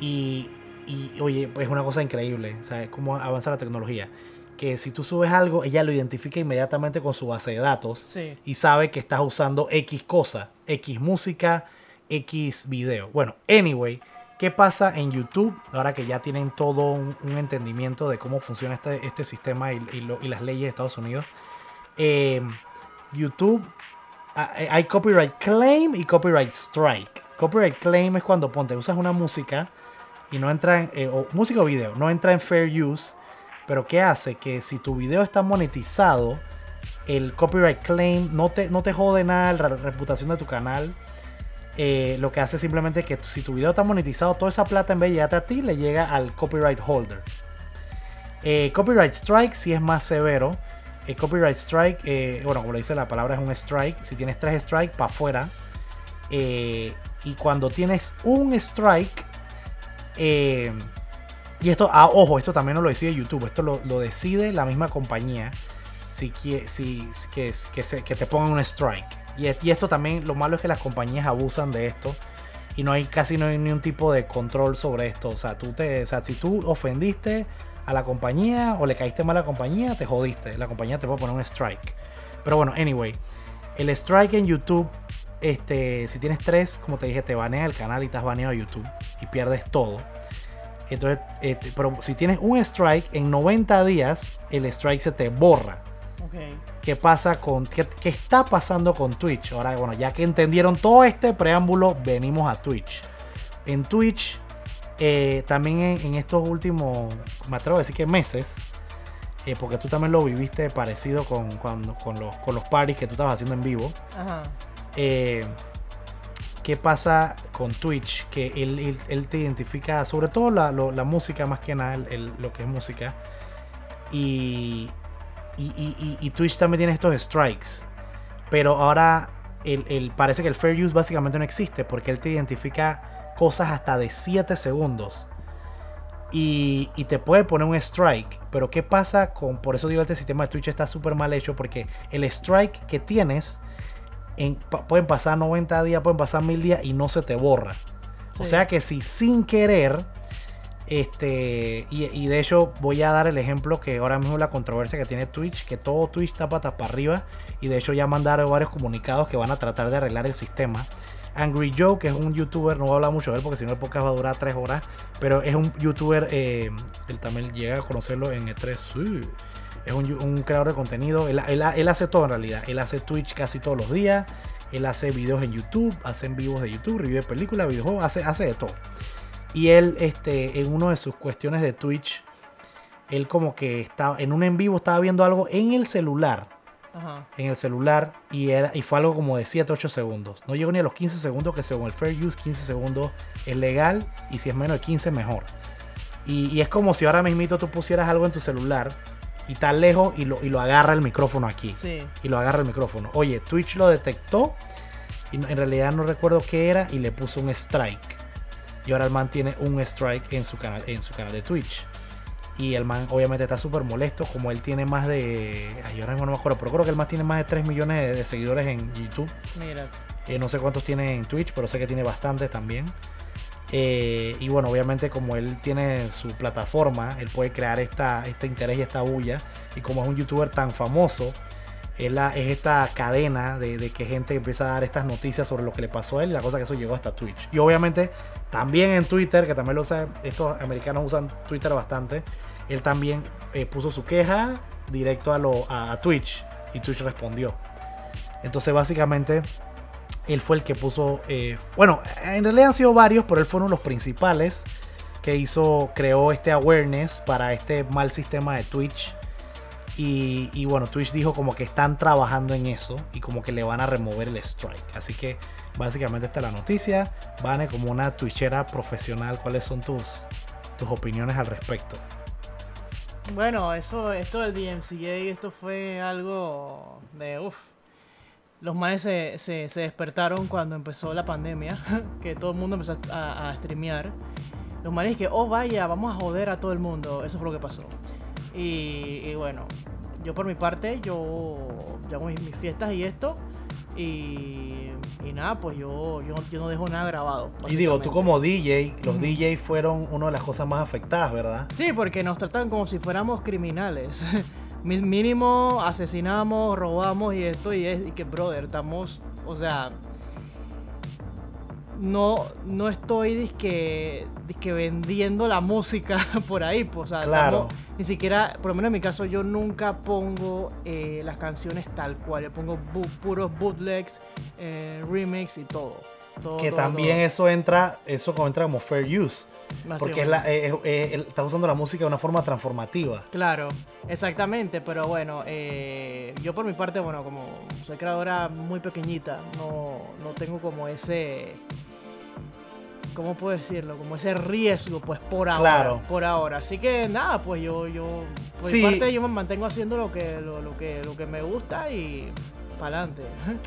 y, y, oye, pues es una cosa increíble, ¿sabes? Cómo avanza la tecnología. Que si tú subes algo, ella lo identifica inmediatamente con su base de datos Sí. y sabe que estás usando X cosa, X música, X video. Bueno, anyway, ¿qué pasa en YouTube? Ahora que ya tienen todo un, un entendimiento de cómo funciona este, este sistema y, y lo- y las leyes de Estados Unidos. Eh, YouTube, ah, eh, hay copyright claim y copyright strike. Copyright claim es cuando ponte, usas una música y no entra en, eh, música o video, no entra en fair use, pero ¿qué hace? Que si tu video está monetizado, el copyright claim no te, no te jode nada la reputación de tu canal. Eh, lo que hace simplemente que si tu video está monetizado, toda esa plata en vez de llegarte a ti, le llega al copyright holder. Eh, copyright strike si es más severo. El copyright strike, bueno, como le dice la palabra, es un strike. Si tienes tres strikes, para afuera. y cuando tienes un strike, y esto, ah, ojo, esto también no lo decide YouTube, esto lo, decide la misma compañía si, si, que, que, que te pongan un strike. Y, y, esto también, lo malo es que las compañías abusan de esto y no hay casi no hay ni tipo de control sobre esto. O sea, tú te, o sea, si tú ofendiste a la compañía o le caíste mal a la compañía, te jodiste. La compañía te puede poner un strike. Pero bueno, anyway, el strike en YouTube, este, si tienes tres, como te dije, te banea el canal y has baneado YouTube y pierdes todo. Entonces, este, pero si tienes un strike, en 90 días el strike se te borra. ¿Qué pasa con qué, está pasando con Twitch? Ahora, bueno, ya que entendieron todo este preámbulo, venimos a Twitch. En Twitch, eh, también en, estos últimos, me atrevo a decir que meses, eh, porque tú también lo viviste parecido con, con, los, con los parties que tú estabas haciendo en vivo. Ajá. Eh, qué pasa con Twitch, que él, te identifica, sobre todo la, música más que nada, lo que es música. Y, y, Twitch también tiene estos strikes. Pero ahora parece que el fair use básicamente no existe porque él te identifica cosas hasta de 7 segundos. Y, y, te puede poner un strike. Pero ¿qué pasa con... Por eso digo, este sistema de Twitch está súper mal hecho porque el strike que tienes pueden pasar 90 días, pueden pasar 1000 días y no se te borra. O sea que si sin querer, este, y, de hecho voy a dar el ejemplo que ahora mismo la controversia que tiene Twitch, que todo Twitch está patas para arriba, y de hecho ya mandaron varios comunicados que van a tratar de arreglar el sistema. Angry Joe, que es un youtuber, no voy a hablar mucho de él porque si no el podcast va a durar 3 horas, pero es un youtuber, eh, él también llega a conocerlo en E3 es un, creador de contenido. Él, hace todo en realidad. Él hace Twitch casi todos los días. Él hace videos en YouTube, hace en vivos de YouTube, review de películas, videojuegos, hace, hace de todo. Y él, este, en una de sus cuestiones de Twitch, él como que estaba en un en vivo, estaba viendo algo en el celular. En el celular y, era, y fue algo como de 7, 8 segundos. No llegó ni a los 15 segundos, que según el Fair Use 15 segundos es legal y si es menos de 15 mejor. Y, y es como si ahora mismito tú pusieras algo en tu celular y está lejos y lo, y lo agarra el micrófono aquí. Sí. Y lo agarra el micrófono. Oye, Twitch lo detectó y en realidad no recuerdo qué era y le puso un strike. Y ahora el man tiene un strike en su canal, en su canal de Twitch. Y el man obviamente está súper molesto, como él tiene más de... Ay, ahora no me acuerdo, pero creo que el man tiene más de 3 millones de, seguidores en YouTube. Mira. Eh, no sé cuántos tiene en Twitch, pero sé que tiene bastantes también. Eh, y bueno, obviamente como él tiene su plataforma, él puede crear esta, este interés y esta bulla. Y como es un youtuber tan famoso, es, esta cadena de, que gente empieza a dar estas noticias sobre lo que le pasó a él. La cosa que eso llegó hasta Twitch. Y obviamente también en Twitter, que también lo saben, estos americanos usan Twitter bastante. Él también eh, puso su queja directo a, lo, a Twitch. Y Twitch respondió. Entonces básicamente él fue el que puso, eh, bueno, en realidad han sido varios, pero él fue uno de los principales que hizo, creó este awareness para este mal sistema de Twitch. Y, bueno, Twitch dijo como que están trabajando en eso y como que le van a remover el strike. Así que básicamente esta es la noticia. Vane, como una Twitchera profesional, ¿cuáles son tus, tus opiniones al respecto? Bueno, eso, esto del DMCA, esto fue algo de uff los maes se, se, despertaron cuando empezó la pandemia, que todo el mundo empezó a, a streamear. Los maes que, oh vaya, vamos a joder a todo el mundo. Eso fue lo que pasó. Y, bueno, yo por mi parte, yo, hago mis, fiestas y esto. Y, y nada, pues yo, yo, yo, no dejo nada grabado. Y digo, tú como DJ, los DJ fueron una de las cosas más afectadas, ¿verdad? Sí, porque nos tratan como si fuéramos criminales. mínimo asesinamos, robamos y esto y es y que brother, estamos, o sea, no no estoy disque, disque vendiendo la música por ahí, pues, o sea, ni siquiera, por lo menos en mi caso yo nunca pongo eh, las canciones tal cual, yo pongo puros bootlegs, eh, remix y todo. Todo, que todo, también todo. eso entra, eso como entra como fair use. Porque es la, eh, eh, eh, estás usando la música de una forma transformativa. Claro, exactamente, pero bueno, eh, yo por mi parte, bueno, como soy creadora muy pequeñita, no, no tengo como ese, ¿cómo puedo decirlo? Como ese riesgo, pues por ahora, Claro. por ahora. Así que nada, pues yo, yo, por Sí. mi parte yo me mantengo haciendo lo que, lo, lo que, lo que me gusta y para adelante.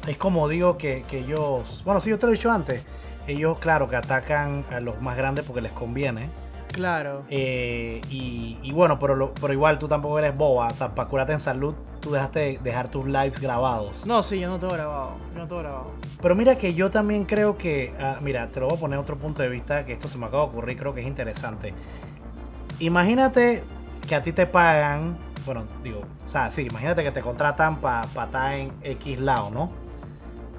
Es como digo que, que ellos, bueno, sí, yo te lo he dicho antes, ellos claro que atacan a los más grandes porque les conviene. Claro. Eh, y, y bueno, pero, lo- pero igual tú tampoco eres boba. O sea, para curarte en salud, tú dejaste de dejar tus lives grabados. No, sí, yo no tengo grabado, yo no tengo grabado. Pero mira que yo también creo que, ah, mira, te lo voy a poner otro punto de vista, que esto se me acaba de ocurrir, creo que es interesante. Imagínate que a ti te pagan, bueno, digo, o sea, sí, imagínate que te contratan para estar en X lado, ¿no?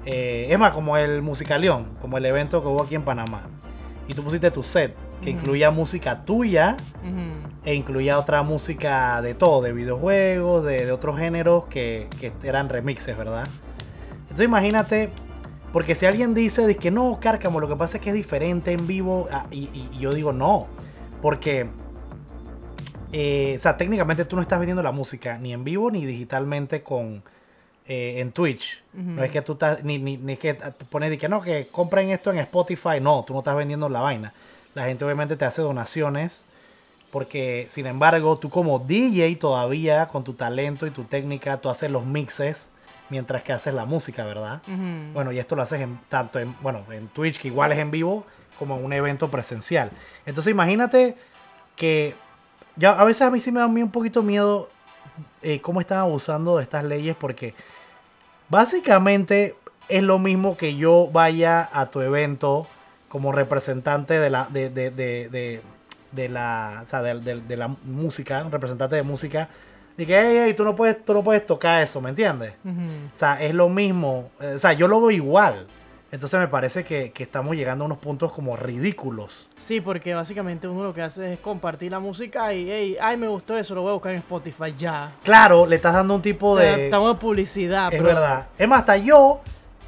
Eh, es más, como el Musicalión, como el evento que hubo aquí en Panamá. Y tú pusiste tu set, que incluía música tuya e incluía otra música de todo, de videojuegos, de, de otros géneros que, que eran remixes, ¿verdad? Entonces imagínate, porque si alguien dice que no, Cárcamo, lo que pasa es que es diferente en vivo, ah, y, y- y yo digo no, porque, eh, o sea, técnicamente tú no estás vendiendo la música ni en vivo ni digitalmente con eh, en Twitch. No es que tú estás, ni, ni, ni es que te pones de que no, que compren esto en Spotify, no, tú no estás vendiendo la vaina. La gente obviamente te hace donaciones porque, sin embargo, tú como DJ todavía, con tu talento y tu técnica, tú haces los mixes mientras que haces la música, ¿verdad? Bueno, y esto lo haces en, tanto en, bueno, en Twitch, que igual es en vivo, como en un evento presencial. Entonces imagínate que ya a veces a mí sí me da un poquito miedo eh, cómo están abusando de estas leyes porque básicamente es lo mismo que yo vaya a tu evento como representante de la de, de, de, de- de la o sea, de, de- de la música, un representante de música, de que hey, hey, tú no puedes tú no puedes tocar eso, ¿me entiendes? O sea, es lo mismo. eh, O sea, yo lo veo igual. Entonces me parece que, que estamos llegando a unos puntos como ridículos. Sí, porque básicamente uno lo que hace es compartir la música y, hey, ay, me gustó eso, lo voy a buscar en Spotify ya. Claro, le estás dando un tipo de... Estamos en publicidad, es bro. verdad. Es más, hasta yo,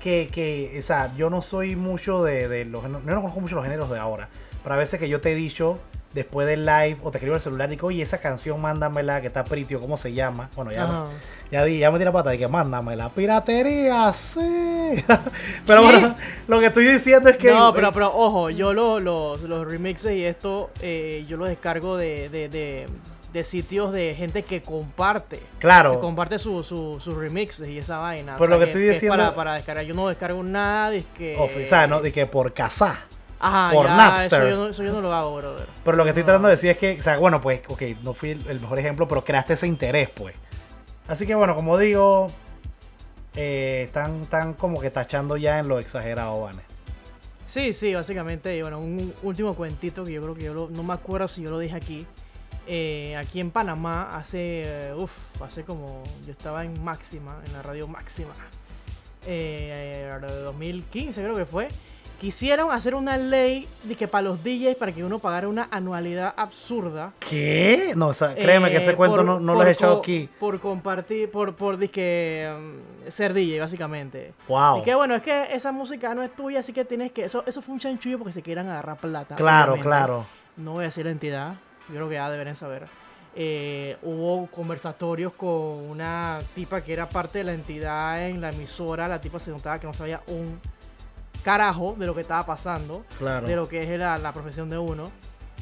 que, que o sea, yo no soy mucho de, de los... No, no conozco mucho los géneros de ahora. Pero a veces que yo te he dicho, después del live, o te escribo el celular y digo, oye, esa canción, mándamela, que está pretio, ¿cómo se llama? Bueno, ya, Ajá. ya, di, ya metí la pata de que mándamela. Piratería, sí. pero ¿Qué? bueno, lo que estoy diciendo es que... No, pero, pero ojo, yo lo- los, los remixes y esto, eh, yo los descargo de, de, de, de sitios de gente que comparte. Claro. Que comparte sus su, sus remixes y esa vaina. Pero lo que estoy es diciendo- para, para descargar. Yo no descargo nada, es que... O sea, no, de que por casar. Ajá, por ya, Napster. Eso yo, no, eso yo no lo hago, brother. Pero lo que estoy No. tratando de decir es que, o sea, bueno, pues, ok, no fui el, mejor ejemplo, pero creaste ese interés, pues. Así que, bueno, como digo, eh, están, están como que tachando ya en lo exagerado, ¿vale? Sí, sí, básicamente, y bueno, un último cuentito que yo creo que yo lo- no me acuerdo si yo lo dije aquí. Eh, aquí en Panamá, hace, uff, hace como, yo estaba en Máxima, en la radio Máxima, eh, eh, 2015 creo que fue, quisieron hacer una ley de que para los DJs, para que uno pagara una anualidad absurda. ¿Qué? No, o sea, créeme que eh, ese cuento por- no, no lo he echado aquí. Por compartir, por, por dizque, mm, ser DJ, básicamente. Wow. Y que bueno, es que esa música no es tuya, así que tienes que. Eso, eso fue un chanchullo porque se quieran agarrar plata. Claro, obviamente. claro. No voy a decir la entidad, yo creo que ya deberían saber. Eh, hubo conversatorios con una tipa que era parte de la entidad en la emisora. La tipa se notaba que no sabía un carajo de lo que estaba pasando, Claro. de lo que es la, la profesión de uno.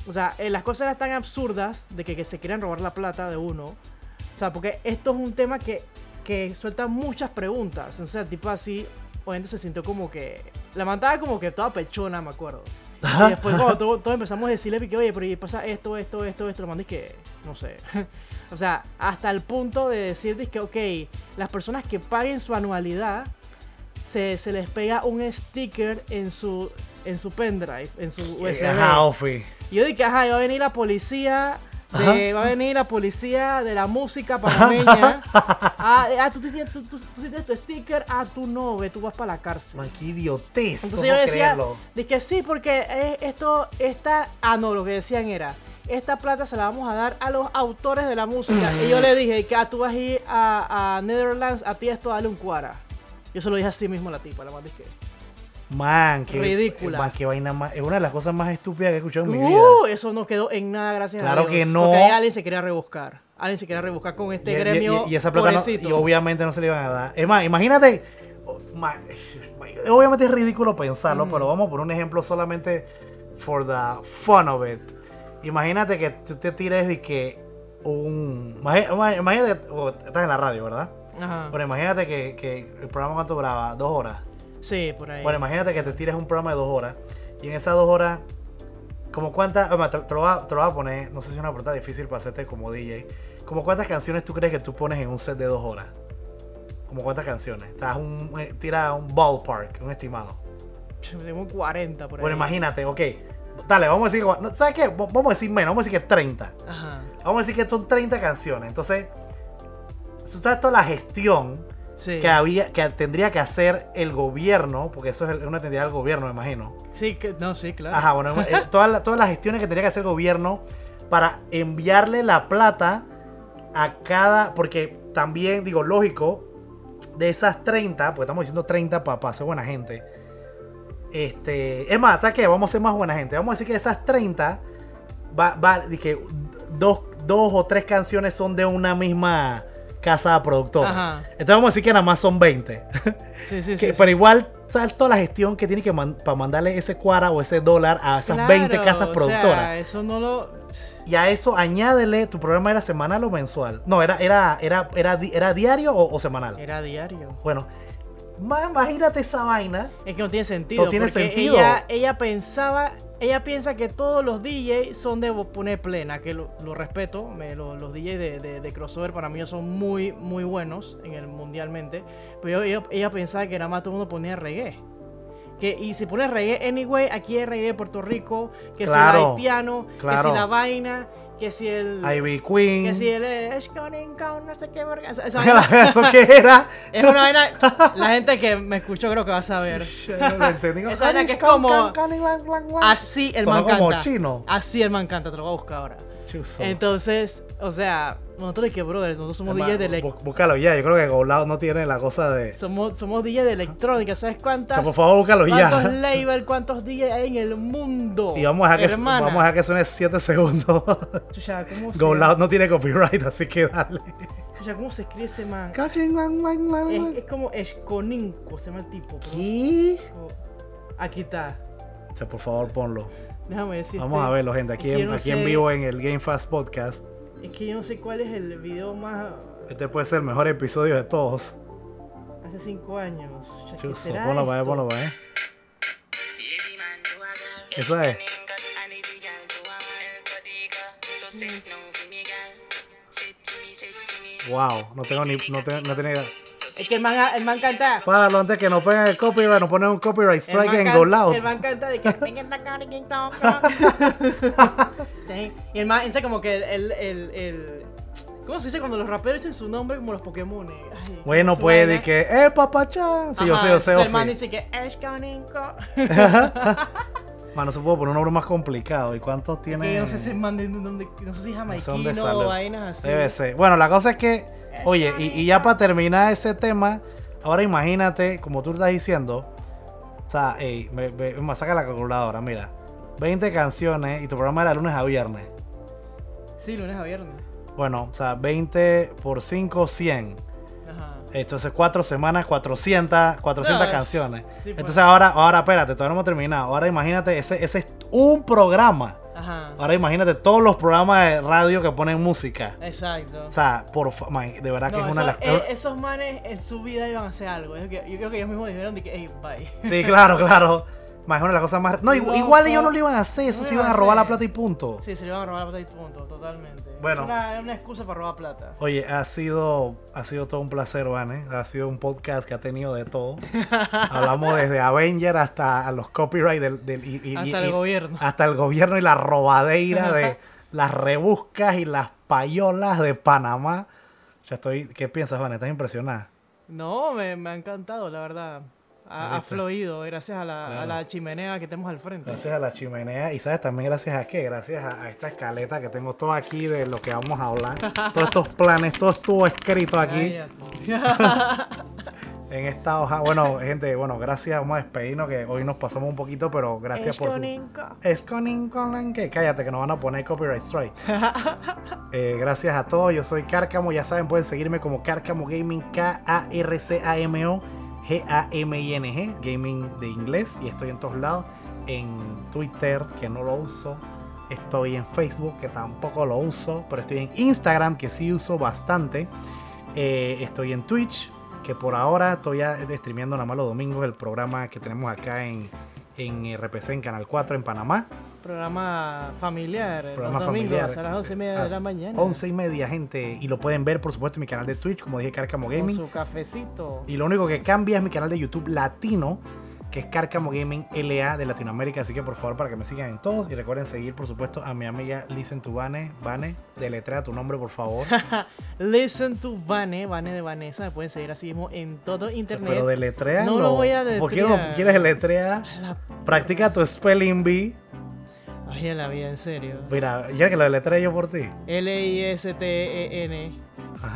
O sea, eh, las cosas eran tan absurdas de que, que se quieran robar la plata de uno. O sea, porque esto es un tema que, que suelta muchas preguntas. O sea, tipo así, obviamente se sintió como que. La mandaba como que toda pechona, me acuerdo. Y después cuando todo- todos empezamos a decirle que, oye, pero y pasa esto, esto, esto, esto, lo mandé que, no sé. o sea, hasta el punto de decir que, ok, las personas que paguen su anualidad, se, se les pega un sticker en su, en su pendrive, en su USB. Eh, Ajá, Ofi. Y yo dije, ajá, va a venir la policía. de- va a venir la policía de la música panameña. ah, eh, ah, tú, tienes- tú, tú- tu sticker. Ah, tú no, ve, tú vas para la cárcel. Man, qué idiotez. Entonces yo decía, que sí, porque esto, esta, ah, no, lo que decían era, esta plata se la vamos a dar a los autores de la música. y yo le dije, que ah, tú vas a ir a, a Netherlands, a ti esto, dale un cuara. Yo se lo dije así mismo a la tipa, la más dije. Man, que, Ridícula. man, qué vaina más. Es una de las cosas más estúpidas que he escuchado en mi vida. Uh, eso no quedó en nada, gracias Claro a Dios. que no. Porque ahí alguien se quería rebuscar. Alguien se quería rebuscar con este y, gremio. y- y esa plata no- y obviamente no se le iban a dar. Es más, imagínate. man, obviamente es ridículo pensarlo, pero vamos por un ejemplo solamente for the fun of it. Imagínate que tú te tires de que un. Imagínate que oh, estás en la radio, ¿verdad? Ajá. Pero imagínate que, que el programa cuánto duraba, dos horas. Sí, por ahí. Bueno, imagínate que te tires un programa de dos horas y en esas dos horas, como cuántas, te, te lo voy a, te lo voy a poner, no sé si es una pregunta difícil para hacerte como DJ, como cuántas canciones tú crees que tú pones en un set de dos horas, como cuántas canciones, estás un, eh, tira un ballpark, un estimado. Tengo 40 por ahí. Bueno, imagínate, ok, dale, vamos a decir, ¿sabes qué? Vamos a decir menos, vamos a decir que 30. Ajá. Vamos a decir que son 30 canciones, entonces, si sabes toda la gestión Sí. que había, que tendría que hacer el gobierno, porque eso es una entidad del gobierno, me imagino. Sí, que, no, sí, claro. Ajá, bueno, eh, todas, las- todas las gestiones que tendría que hacer el gobierno para enviarle la plata a cada, porque también, digo, lógico, de esas 30, porque estamos diciendo 30 para ser buena gente. Este, es más, ¿sabes qué? Vamos a ser más buena gente. Vamos a decir que de esas 30, va, va, que dos, dos o tres canciones son de una misma casa productora. Ajá. Entonces vamos a decir que nada más son 20. Sí, sí, Que- sí. pero igual, ¿sabes toda la gestión que tiene que para mandarle ese cuara o ese dólar a esas 20 Claro, casas o productoras? sea, eso no lo. Y a eso añádele, ¿tu programa era semanal o mensual? No, era, era, era, era, di- era diario o, o semanal. Era diario. Bueno, ma- imagínate esa vaina. Es que no tiene sentido. No tiene porque sentido. Ella, ella pensaba. Ella piensa que todos los DJs son de poner plena, que lo, lo respeto. me- lo- los DJs de, de- de crossover para mí son muy, muy buenos en el mundialmente. Pero ella, ella pensaba que nada más todo el mundo ponía reggae. Que, y si pones reggae anyway, aquí hay reggae de Puerto Rico, que Claro, si el haitiano, que si la vaina, que si el. Ivy Queen. que si el. eh, es con income, no sé qué verga. Esa- esa vaina ¿Eso qué era? es una vaina. La gente que me escuchó creo que va a saber. Esa vaina que es como-. Así el man canta. Así el man canta, te lo voy a buscar ahora. Entonces, o sea, nosotros que brother, nosotros somos DJs de elec- bú- Búscalo ya, yo creo que Goblado no tiene la cosa de... somos, somos DJs de electrónica, ¿sabes O cuántas? sea, por favor, búscalo ¿Cuántos ya. labels, cuántos DJs hay en el mundo? Y vamos a dejar que, vamos a dejar que suene 7 segundos. Chucha, ¿cómo se, no tiene copyright, así que dale. Chucha, ¿cómo se escribe ese man? Es, como Esconinco, se llama el tipo. pero- ¿Qué? Aquí está. O sea, por favor, ponlo. Déjame decir. Vamos a verlo, gente, aquí, en, yo no aquí en vivo en el Game Fast Podcast. Es que yo no sé cuál es el video más. Este puede ser el mejor episodio de todos. Hace cinco años. Chucha, ¿qué será ponlo para esto? ponlo para ver. Eso es. Wow, no tengo ni, no tengo, no tenía idea. Es que el man, el man canta. Páralo antes que nos peguen el copyright, nos ponen un copyright strike en can- Go Loud. El man canta de que. Y el entonces como que el, el, el, ¿Cómo se dice cuando los raperos dicen su nombre como los Pokémon? Ay, Bueno, puede vaina. que, ¡eh, papachán! Sí, yo Ajá, sé, yo sé, El man dice que. "Es Coninco". Mano, se puede poner un nombre más complicado. ¿Y cuántos tiene? Que no sé si el man de dónde. No sé si es jamaiquino o vainas así. Debe ser. Bueno, la cosa es que, oye, y, y ya para terminar ese tema, ahora imagínate, como tú estás diciendo, o sea, ey, me, me, me saca la calculadora, mira, 20 canciones y tu programa era lunes a viernes. Sí, lunes a viernes. Bueno, o sea, 20 por 5, 100. Ajá. Entonces, 4 semanas, 400, 400 No, es- canciones. sí, pues. Entonces, ahora, ahora, espérate, todavía no hemos terminado. Ahora imagínate, ese, ese es un programa. Ajá. Ahora imagínate todos los programas de radio que ponen música. Exacto. O sea, por man, de verdad que es una de las eh, esos manes en su vida iban a hacer algo. Yo creo que ellos mismos dijeron de que, hey, bye. Sí, claro, claro. Más es una de las cosas más. No, igual, ellos no lo iban a hacer, eso No se iban a robar la plata y punto. Sí, se le iban a robar la plata y punto, totalmente. Bueno. Es una, es una excusa para robar plata. Oye, ha sido, ha sido todo un placer, Vane. Ha sido un podcast que ha tenido de todo. Hablamos desde Avenger hasta los copyright del, del- y- y- Hasta y- el gobierno. hasta el gobierno y la robadeira de las rebuscas y las payolas de Panamá. Ya estoy, ¿qué piensas, Vane? ¿Estás impresionada? No, me, me ha encantado, la verdad. Ha, fluido gracias a la, a chimenea que tenemos al frente. Gracias a la chimenea. Y sabes también gracias a qué, gracias a, a esta escaleta que tengo todo aquí de lo que vamos a hablar, todos estos planes, todo estuvo escrito aquí. Cállate. En esta hoja, bueno, gente, bueno, gracias, vamos a despedirnos que hoy nos pasamos un poquito, pero gracias por su... Es con con que cállate que nos van a poner copyright strike. Eh, gracias a todos, yo soy Cárcamo, ya saben, pueden seguirme como Cárcamo Gaming, K-A-R-C-A-M-O, G-A-M-I-N-G, gaming de inglés, y estoy en todos lados, en Twitter, que no lo uso, estoy en Facebook, que tampoco lo uso, pero estoy en Instagram, que sí uso bastante, eh, estoy en Twitch, que por ahora estoy streameando nada más los domingos el programa que tenemos acá en, en RPC, en Canal 4 en Panamá. Programa familiar, programa los familiar, a las 11 y media de la mañana. 11 y media, gente. Y lo pueden ver, por supuesto, en mi canal de Twitch, como dije, Carcamo Gaming. Con su cafecito. Y lo único que cambia es mi canal de YouTube latino, que es Carcamo Gaming LA de Latinoamérica. Así que por favor, para que me sigan en todos. Y recuerden seguir, por supuesto, a mi amiga Listen to Vane. Vane, deletrea tu nombre, por favor. Listen to Vane, Vane de Vanessa. Me pueden seguir así mismo en todo internet. Pero deletrea. No lo voy a ¿Por qué no quieres deletrear? La... Practica tu spelling bee. La vida, en serio. Mira, ya que lo deletreo yo por ti. L-I-S-T-E-N.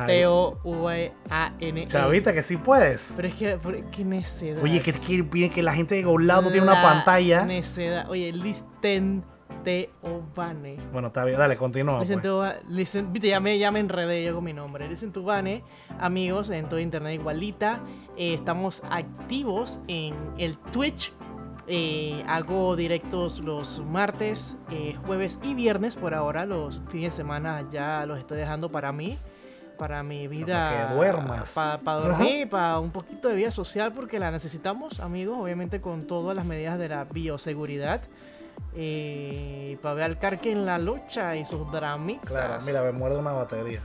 T-O-V-A-N. Chavita, que sí puedes. Pero es que, por- qué necedad. Oye, que, que, que, la gente de Golado no tiene una La pantalla. Necedad. Oye, listen te Vane. Bueno, está bien, dale, continúa. Listen Pues. to listen- viste, ya me, ya me enredé yo con mi nombre. Listen to Vane, amigos, en todo internet igualita. Eh, estamos activos en el Twitch. Eh, hago directos los martes, eh, jueves y viernes por ahora. Los fines de semana ya los estoy dejando para mí. Para mi vida. Para que duermas. Para dormir, para un poquito de vida social, porque la necesitamos, amigos. Obviamente con todas las medidas de la bioseguridad. Eh, para ver al Carque en la lucha y sus dramitas. Claro, mira, me muerde una batería.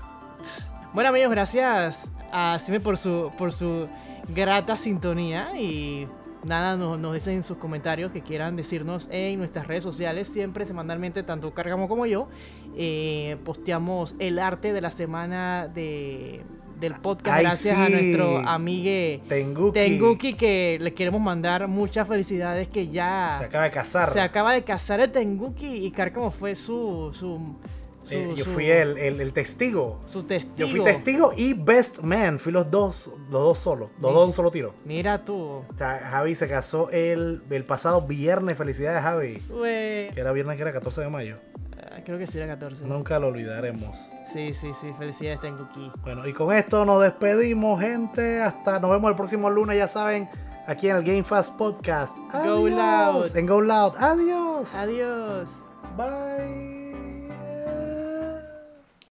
Bueno amigos, gracias a Sime por su, por su grata sintonía y nada, nos, nos dicen en sus comentarios que quieran decirnos en nuestras redes sociales, siempre semanalmente, tanto Cargamo como yo, eh, posteamos el arte de la semana de, del podcast Ay, gracias a nuestro amigue Tenguki. Tenguki que le queremos mandar muchas felicidades que ya Se acaba de casar. se acaba de casar el Tenguki y Carcamo fue su... su, su- Eh, yo su- fui el, el, el testigo. su testigo. Yo fui testigo y best man. Fui los dos, los dos solos. Los dos de un solo tiro. Mira tú. O sea, Javi se casó el, el pasado viernes. Felicidades, Javi. Que era viernes, que era 14 de mayo. Ah, Creo que sí era 14. Nunca lo olvidaremos. Sí, sí, sí. Felicidades, tengo aquí. Bueno, y con esto nos despedimos, gente. Hasta nos vemos el próximo lunes, ya saben, aquí en el Game Fast Podcast. Go. Loud. En Go Loud. Adiós. Adiós. Bye.